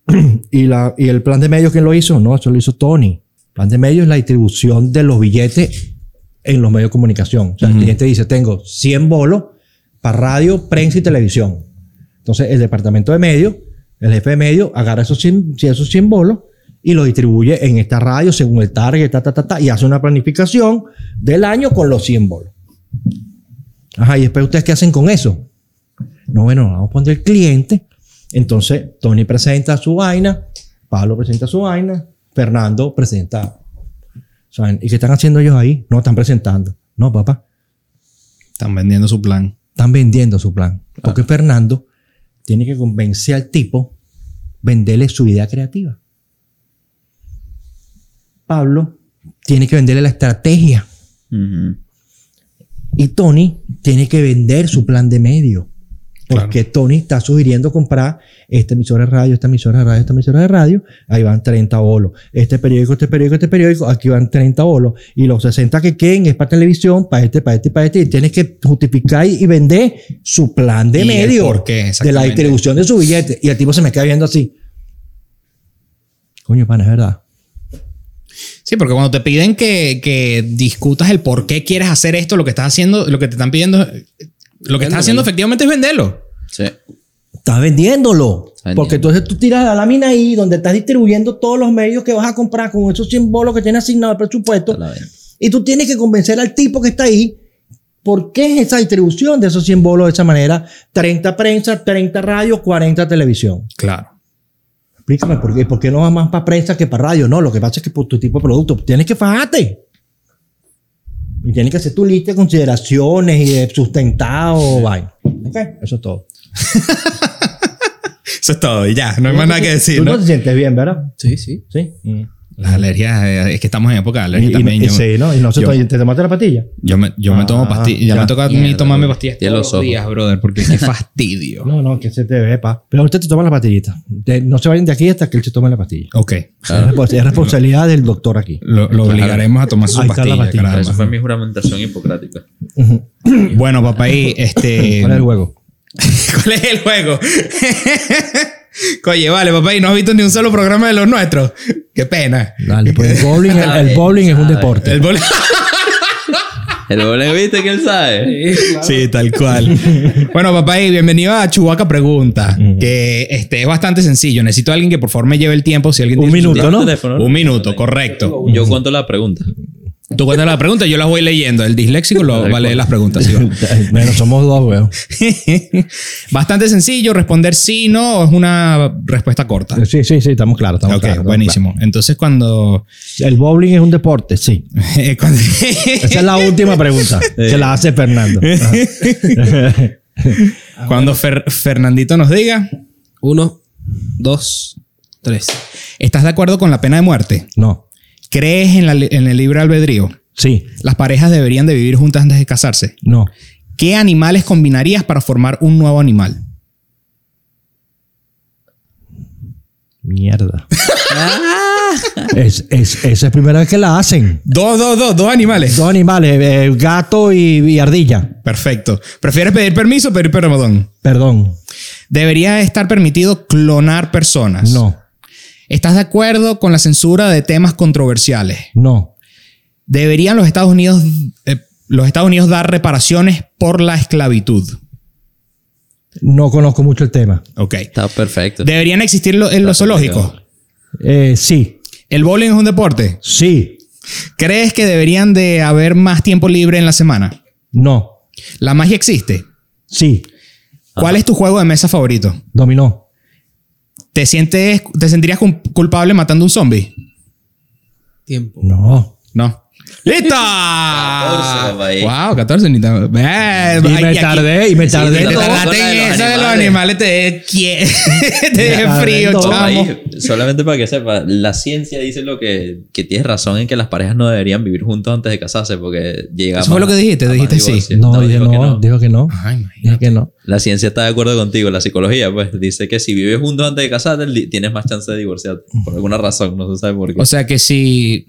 Speaker 1: y, la, y el plan de medios, ¿quién lo hizo? No, eso lo hizo Tony. El plan de medios es la distribución de los billetes en los medios de comunicación. O sea, el cliente dice, tengo 100 bolos, para radio, prensa y televisión. Entonces, el departamento de medios, el jefe de medios, agarra esos 100, esos 100 bolos y los distribuye en esta radio según el target, ta, ta, ta, ta, y hace una planificación del año con los 100 bolos. Ajá, y después ustedes qué hacen con eso? No, bueno, vamos a poner el cliente. Entonces, Tony presenta su vaina, Pablo presenta su vaina, Fernando presenta. ¿Saben? ¿Y qué están haciendo ellos ahí? No, están presentando. No, papá,
Speaker 3: Están vendiendo su plan.
Speaker 1: están vendiendo su plan. Porque Fernando tiene que convencer al tipo, venderle su idea creativa. Pablo tiene que venderle la estrategia. Y Tony tiene que vender su plan de medio. Porque Tony está sugiriendo comprar esta emisora de radio, esta emisora de radio, esta emisora de radio. Ahí van 30 bolos. Este periódico, este periódico, este periódico. Aquí van 30 bolos. Y los 60 que queden es para televisión, para este, para este, para este. Y tienes que justificar y vender su plan de medio. de la distribución de su billete. Y el tipo se me queda viendo así. Coño, pana, es verdad.
Speaker 3: Sí, porque cuando te piden que, que discutas el por qué quieres hacer esto, lo que estás haciendo, lo que te están pidiendo, lo que estás haciendo efectivamente es venderlo.
Speaker 2: Sí.
Speaker 1: Estás vendiéndolo.
Speaker 2: Está vendiendo.
Speaker 1: Porque entonces tú tiras la lámina ahí donde estás distribuyendo todos los medios que vas a comprar con esos símbolos que tienes asignado el presupuesto. Y tú tienes que convencer al tipo que está ahí por qué es esa distribución de esos símbolos de esa manera. 30 prensa, 30 radio, 40 televisión.
Speaker 3: Claro.
Speaker 1: Explícame por qué. ¿Por qué no vas más para prensa que para radio? No, lo que pasa es que por tu tipo de producto tienes que fajarte. Y tienes que hacer tu lista de consideraciones y de sustentado. vaina. Ok, eso es todo.
Speaker 3: Eso es todo y ya, no hay más nada que decir,
Speaker 1: Tú no,
Speaker 3: ¿no?
Speaker 1: te sientes bien, ¿verdad?
Speaker 4: Sí, sí.
Speaker 1: Sí.
Speaker 3: Las alergias, eh, es que estamos en época de alergia
Speaker 1: y-
Speaker 3: también.
Speaker 1: y-
Speaker 3: yo,
Speaker 1: sí, ¿no? Y no se
Speaker 3: yo-
Speaker 1: ¿Te tomaste la pastilla?
Speaker 3: yo me, yo me tomo
Speaker 1: Ah,
Speaker 3: pastillas. Ya,
Speaker 1: ya.
Speaker 3: me toca a mí tomarme pastillas todos
Speaker 2: los ojos.
Speaker 3: días, brother, porque qué fastidio.
Speaker 1: No, no, que se te ve, pa. Pero usted te toma la pastillita. No se vayan de aquí hasta que él se tome la pastilla.
Speaker 3: Ok.
Speaker 1: Es respons- Es responsabilidad del doctor aquí.
Speaker 3: Lo, lo obligaremos a tomar su
Speaker 1: Ahí está la
Speaker 3: pastilla.
Speaker 2: Eso fue mi juramentación hipocrática.
Speaker 3: Bueno, papá, y este.
Speaker 1: ¿Cuál es el juego?
Speaker 3: ¿Cuál es el juego? Oye, vale, papá, y no has visto ni un solo programa de los nuestros. Qué pena.
Speaker 1: Dale, pues el bowling, el, el bowling es un deporte.
Speaker 3: El bol-
Speaker 2: El bowling, ¿viste que él sabe?
Speaker 3: Sí, tal cual. bueno, papá, y bienvenido a Chubaca Pregunta, que este, es bastante sencillo. Necesito a alguien que por favor me lleve el tiempo. Si alguien
Speaker 1: Un minuto, ¿no?
Speaker 3: Un minuto, correcto.
Speaker 2: Yo cuento la pregunta.
Speaker 3: Tú cuentas la pregunta, yo las voy leyendo. El disléxico lo va a leer las preguntas.
Speaker 1: bueno, somos dos, weón.
Speaker 3: Bastante sencillo, responder sí, no, o es una respuesta corta.
Speaker 1: Sí, sí, sí, estamos claros. Estamos
Speaker 3: Ok,
Speaker 1: claros, estamos
Speaker 3: buenísimo. Entonces, cuando.
Speaker 1: El bowling es un deporte, sí.
Speaker 3: cuando-
Speaker 1: Esa es la última pregunta. Se la hace Fernando.
Speaker 3: Cuando Fer- Fernandito nos diga,
Speaker 4: Uno, dos, tres.
Speaker 3: ¿estás de acuerdo con la pena de muerte?
Speaker 1: No.
Speaker 3: ¿Crees en, la li- en el libre albedrío?
Speaker 1: Sí.
Speaker 3: ¿Las parejas deberían de vivir juntas antes de casarse?
Speaker 1: No.
Speaker 3: ¿Qué animales combinarías para formar un nuevo animal?
Speaker 1: Mierda. es, es, esa es primera vez que la hacen.
Speaker 3: Dos, dos, dos, dos animales.
Speaker 1: Dos animales, eh, gato y, y ardilla.
Speaker 3: Perfecto. ¿Prefieres pedir permiso o pedir perdón?
Speaker 1: Perdón.
Speaker 3: ¿Debería estar permitido clonar personas?
Speaker 1: No.
Speaker 3: ¿Estás de acuerdo con la censura de temas controversiales?
Speaker 1: No.
Speaker 3: ¿Deberían los Estados Unidos, eh, los Estados Unidos dar reparaciones por la esclavitud?
Speaker 1: No conozco mucho el tema.
Speaker 3: Ok.
Speaker 2: Está perfecto.
Speaker 3: ¿Deberían existir lo- en los zoológicos?
Speaker 1: Eh, sí.
Speaker 3: ¿El bowling es un deporte?
Speaker 1: Sí.
Speaker 3: ¿Crees que deberían de haber más tiempo libre en la semana?
Speaker 1: No.
Speaker 3: ¿La magia existe?
Speaker 1: Sí.
Speaker 3: ¿Cuál es tu juego de mesa favorito?
Speaker 1: Dominó.
Speaker 3: ¿Te sientes, te sentirías culpable matando un zombie?
Speaker 4: Tiempo.
Speaker 1: No.
Speaker 3: No. ¡Listo!
Speaker 2: papá, ahí.
Speaker 3: Wow, 14 ni tan-
Speaker 1: Y me
Speaker 3: aquí-
Speaker 1: tardé, y me
Speaker 2: Sí,
Speaker 1: tardé.
Speaker 2: te
Speaker 3: Te tardaste en eso de los
Speaker 2: animales.
Speaker 3: te, dejé frío, chamo.
Speaker 2: Solamente para que sepa, la ciencia dice lo que, que tienes razón en que las parejas no deberían vivir juntos antes de casarse porque llega
Speaker 3: Eso fue lo que dijiste, dijiste sí.
Speaker 2: divorcio.
Speaker 1: No, dije
Speaker 2: dijo que
Speaker 1: no, dijo que no.
Speaker 3: Ay,
Speaker 1: Dije que no.
Speaker 2: La ciencia está de acuerdo contigo, la psicología pues dice que si vives juntos antes de casarte tienes más chance de divorciarte por alguna razón, no se sabe por qué.
Speaker 3: O sea que si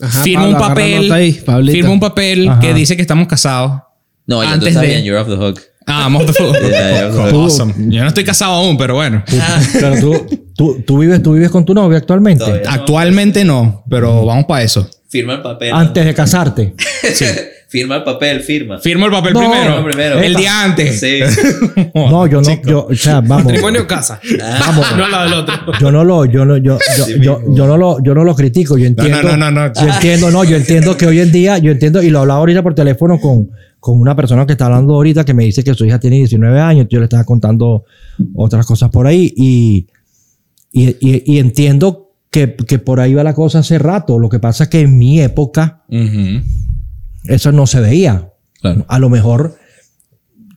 Speaker 4: Ajá,
Speaker 3: firma
Speaker 4: Pablo,
Speaker 3: un papel,
Speaker 4: ahí,
Speaker 3: firma un papel
Speaker 1: Ajá.
Speaker 3: que dice que estamos casados.
Speaker 2: no, ya tú
Speaker 3: antes
Speaker 2: estás
Speaker 3: de-
Speaker 2: bien, you're off the hook.
Speaker 3: Ah, I'm off the.
Speaker 2: Yeah, yeah,
Speaker 3: Awesome. Yo no estoy casado aún, pero bueno.
Speaker 1: Pero tú, tú, tú, vives, tú vives con tu novia actualmente.
Speaker 2: Todavía.
Speaker 3: Actualmente no, pero vamos para eso.
Speaker 2: Firma el papel.
Speaker 1: Antes de casarte.
Speaker 3: Sí.
Speaker 2: Firma el papel, firma.
Speaker 3: Firmo el papel
Speaker 1: No,
Speaker 3: primero. El día antes.
Speaker 2: Sí.
Speaker 1: No, yo no, yo, o sea, vamos.
Speaker 4: Matrimonio o casa.
Speaker 1: Vamos.
Speaker 4: no la del otro.
Speaker 1: Yo no lo, yo no, yo, yo,
Speaker 2: Sí
Speaker 1: yo, yo no lo, yo no lo critico. Yo entiendo.
Speaker 3: no, no, no.
Speaker 1: Yo entiendo, no, yo entiendo que hoy en día, yo entiendo, y lo hablaba ahorita por teléfono con, con una persona que está hablando ahorita que me dice que su hija tiene 19 años. Yo le estaba contando otras cosas por ahí y, y, y- y entiendo que, que por ahí va la cosa hace rato. Lo que pasa es que en mi época. Eso no se veía.
Speaker 2: Claro.
Speaker 1: A lo mejor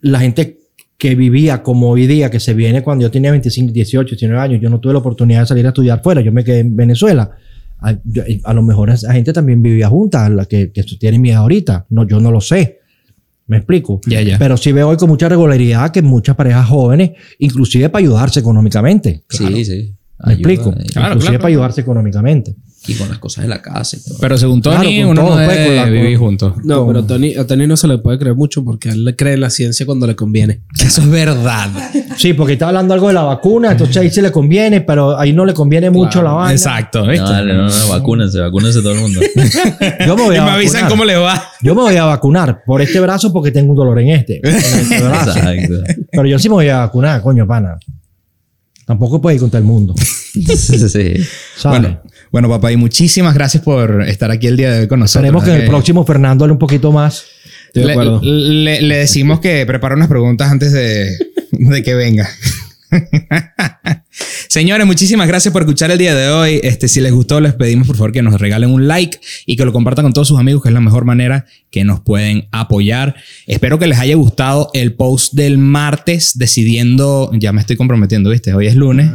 Speaker 1: la gente que vivía como hoy día, que se viene cuando yo tenía 25, 18, 19 años, yo no tuve la oportunidad de salir a estudiar fuera, yo me quedé en Venezuela. A, yo- a lo mejor esa gente también vivía junta, la que, que tiene mi hija ahorita. No, yo no lo sé. ¿Me explico? Pero sí veo hoy con mucha regularidad que muchas parejas jóvenes, inclusive para ayudarse económicamente.
Speaker 2: Sí, sí.
Speaker 1: ¿Me explico?
Speaker 2: eh,
Speaker 3: Claro,
Speaker 1: inclusive
Speaker 3: claro.
Speaker 1: para ayudarse económicamente.
Speaker 2: Y con las cosas de la casa y todo.
Speaker 3: Pero según Tony,
Speaker 1: Claro, con
Speaker 3: uno
Speaker 1: todo,
Speaker 3: no
Speaker 1: pues,
Speaker 3: debe
Speaker 1: con la-
Speaker 3: vivir
Speaker 1: con-
Speaker 3: juntos.
Speaker 4: No,
Speaker 1: Con-
Speaker 4: pero Tony, a Tony no se le puede creer mucho porque él le cree en la ciencia cuando le conviene.
Speaker 3: Eso es verdad.
Speaker 1: Sí, porque está hablando algo de la vacuna, entonces ahí se le conviene, pero ahí no le conviene mucho la vaina.
Speaker 3: Exacto.
Speaker 2: No,
Speaker 3: ¿viste?
Speaker 2: dale, no, no, vacúnense, vacúnense todo el mundo.
Speaker 1: Yo me voy
Speaker 3: Y
Speaker 1: a
Speaker 3: me avisan
Speaker 1: vacunar.
Speaker 3: cómo le va.
Speaker 1: Yo me voy a vacunar por este brazo porque tengo un dolor en este. en este brazo.
Speaker 2: Exacto.
Speaker 1: Pero yo sí me voy a vacunar, coño, pana. Tampoco puede ir contra el mundo.
Speaker 2: Sí, sí, sí.
Speaker 1: ¿sabes?
Speaker 3: Bueno, bueno, papá, y muchísimas gracias por estar aquí el día de hoy con nosotros.
Speaker 1: Esperemos que en el
Speaker 3: Eh,
Speaker 1: próximo Fernando hable un poquito más.
Speaker 3: Le,
Speaker 4: acuerdo.
Speaker 3: le- le decimos que prepara unas preguntas antes de, de que venga. Señores, muchísimas gracias por escuchar el día de hoy. Este, si les gustó, les pedimos por favor que nos regalen un like y que lo compartan con todos sus amigos, que es la mejor manera que nos pueden apoyar. Espero que les haya gustado el post del martes decidiendo, ya me estoy comprometiendo, ¿viste? Hoy es lunes.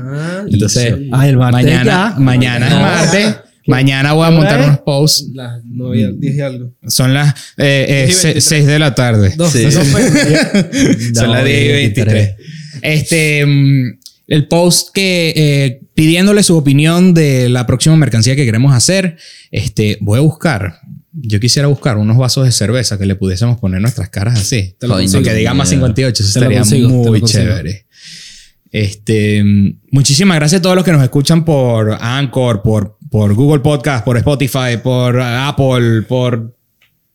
Speaker 3: Entonces,
Speaker 1: Ah, el martes
Speaker 3: mañana,
Speaker 1: ya.
Speaker 3: mañana es martes. Mañana voy a montar
Speaker 1: ¿Eh?
Speaker 3: unos posts.
Speaker 4: Las nueve, diez y algo.
Speaker 3: Son las eh, eh,
Speaker 4: Diez y
Speaker 3: se-
Speaker 4: 23.
Speaker 3: 6 de la tarde.
Speaker 2: Sí.
Speaker 3: Son
Speaker 1: No,
Speaker 3: las 10 y 23. Este, mm, el post que eh, pidiéndole su opinión de la próxima mercancía que queremos hacer, este, voy a buscar. Yo quisiera buscar unos vasos de cerveza que le pudiésemos poner nuestras caras así.
Speaker 4: Te lo
Speaker 2: Coño,
Speaker 4: consigo.
Speaker 3: que diga más 58, eso estaría
Speaker 4: consigo,
Speaker 3: muy chévere. Este, mm, muchísimas gracias a todos los que nos escuchan por Anchor, por, por Google Podcast, por Spotify, por Apple, por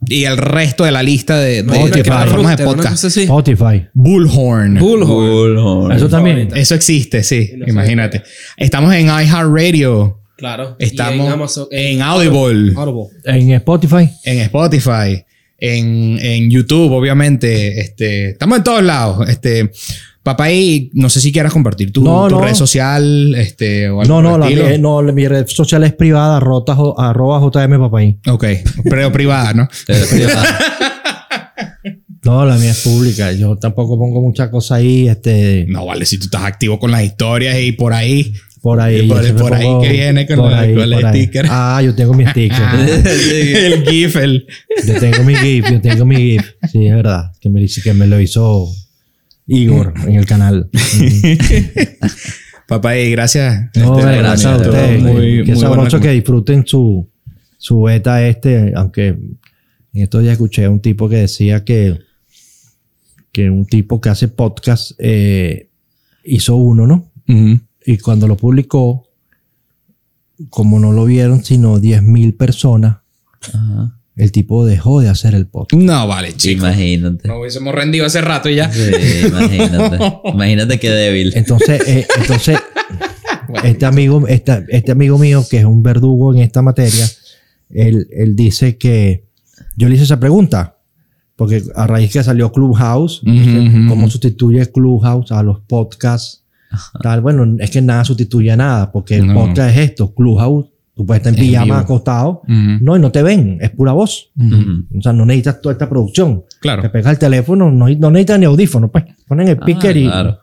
Speaker 3: y el resto de la lista de, de- de plataformas de podcast.
Speaker 1: Spotify.
Speaker 3: Bullhorn.
Speaker 4: Bullhorn.
Speaker 2: Bullhorn.
Speaker 1: Eso también.
Speaker 3: Eso existe, sí. Imagínate. Estamos en iHeartRadio.
Speaker 4: Claro.
Speaker 3: Estamos
Speaker 4: Y en, Amazon-
Speaker 3: en Audible.
Speaker 4: Audible.
Speaker 1: En Spotify.
Speaker 3: En Spotify. En, en YouTube, obviamente. Este, estamos en todos lados. Este, papá, y no sé si quieras compartir tu,
Speaker 1: No,
Speaker 3: tu
Speaker 1: no.
Speaker 3: red social. Este, o algo
Speaker 1: No, no,
Speaker 3: por
Speaker 1: la, mi- no, mi red social es privada, rota, jo- arroba JM Papaí.
Speaker 3: Ok, pero privada, ¿no?
Speaker 2: Pero privada.
Speaker 1: No, la mía es pública. Yo tampoco pongo muchas cosas ahí, este,
Speaker 3: No, vale, si tú estás activo con las historias y por ahí.
Speaker 1: por ahí.
Speaker 3: Y por-
Speaker 1: siempre
Speaker 3: por ahí que viene con
Speaker 1: por
Speaker 3: la- con el
Speaker 1: por ahí.
Speaker 3: sticker.
Speaker 1: Ah, yo tengo mi sticker.
Speaker 3: el GIF, el.
Speaker 1: Yo tengo mi GIF, yo tengo mi GIF. Sí, es verdad. Que me, dice- que me lo hizo Igor en el canal.
Speaker 3: Papá, y gracias.
Speaker 1: No,
Speaker 3: Este,
Speaker 2: gracias
Speaker 1: a ustedes.
Speaker 3: Muy- muy
Speaker 1: sabroso que disfruten su, su beta este, aunque en estos días escuché a un tipo que decía que, que un tipo que hace podcast eh, hizo uno, ¿no? Y cuando lo publicó, como no lo vieron sino 10.000 personas,
Speaker 2: Ajá.
Speaker 1: El tipo dejó de hacer el podcast.
Speaker 3: No, vale, chico.
Speaker 2: Imagínate.
Speaker 3: Nos hubiésemos rendido hace rato y ya.
Speaker 2: Sí, imagínate. Imagínate qué débil.
Speaker 1: Entonces, eh, entonces este, amigo, esta- este amigo mío, que es un verdugo en esta materia, él, él dice que yo le hice esa pregunta, porque a raíz que salió Clubhouse, ¿cómo sustituye Clubhouse a los podcasts? Tal, bueno, es que nada sustituye a nada, porque el
Speaker 3: No.
Speaker 1: podcast es esto, Clubhouse, tú puedes estar en
Speaker 3: En
Speaker 1: pijama
Speaker 3: vivo.
Speaker 1: acostado, no, y no te ven, es pura voz. O sea, no necesitas toda esta producción.
Speaker 3: Claro.
Speaker 1: Te pegas el teléfono, no, no necesitas ni audífono, pues. Ponen el
Speaker 2: Ah,
Speaker 1: speaker y.
Speaker 2: claro.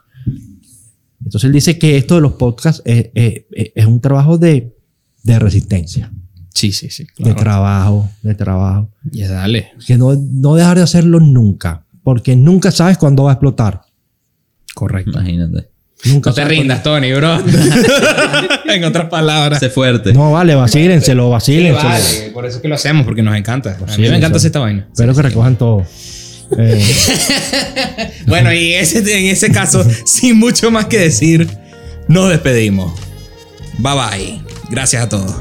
Speaker 1: Entonces él dice que esto de los podcasts es, es- es- es un trabajo de, de resistencia,
Speaker 3: Sí, sí, sí.
Speaker 1: de
Speaker 3: Claro.
Speaker 1: trabajo, de trabajo.
Speaker 3: Ya dale.
Speaker 1: Que no, no dejar de hacerlo nunca, porque nunca sabes cuándo va a explotar.
Speaker 3: Correcto.
Speaker 2: Imagínate.
Speaker 1: Nunca
Speaker 3: No te rindas, Tony, bro. en otras palabras.
Speaker 2: Sé fuerte.
Speaker 1: No, vale, vacílenselo,
Speaker 3: Sí,
Speaker 1: vacílenselo.
Speaker 3: vale. Por eso es que lo hacemos, porque nos encanta. A mí
Speaker 1: Sí,
Speaker 3: me encanta hacer esta vaina.
Speaker 1: Espero que recojan todo. Eh,
Speaker 3: Bueno, y ese, en ese caso, sin mucho más que decir, nos despedimos. Bye bye. Gracias a todos.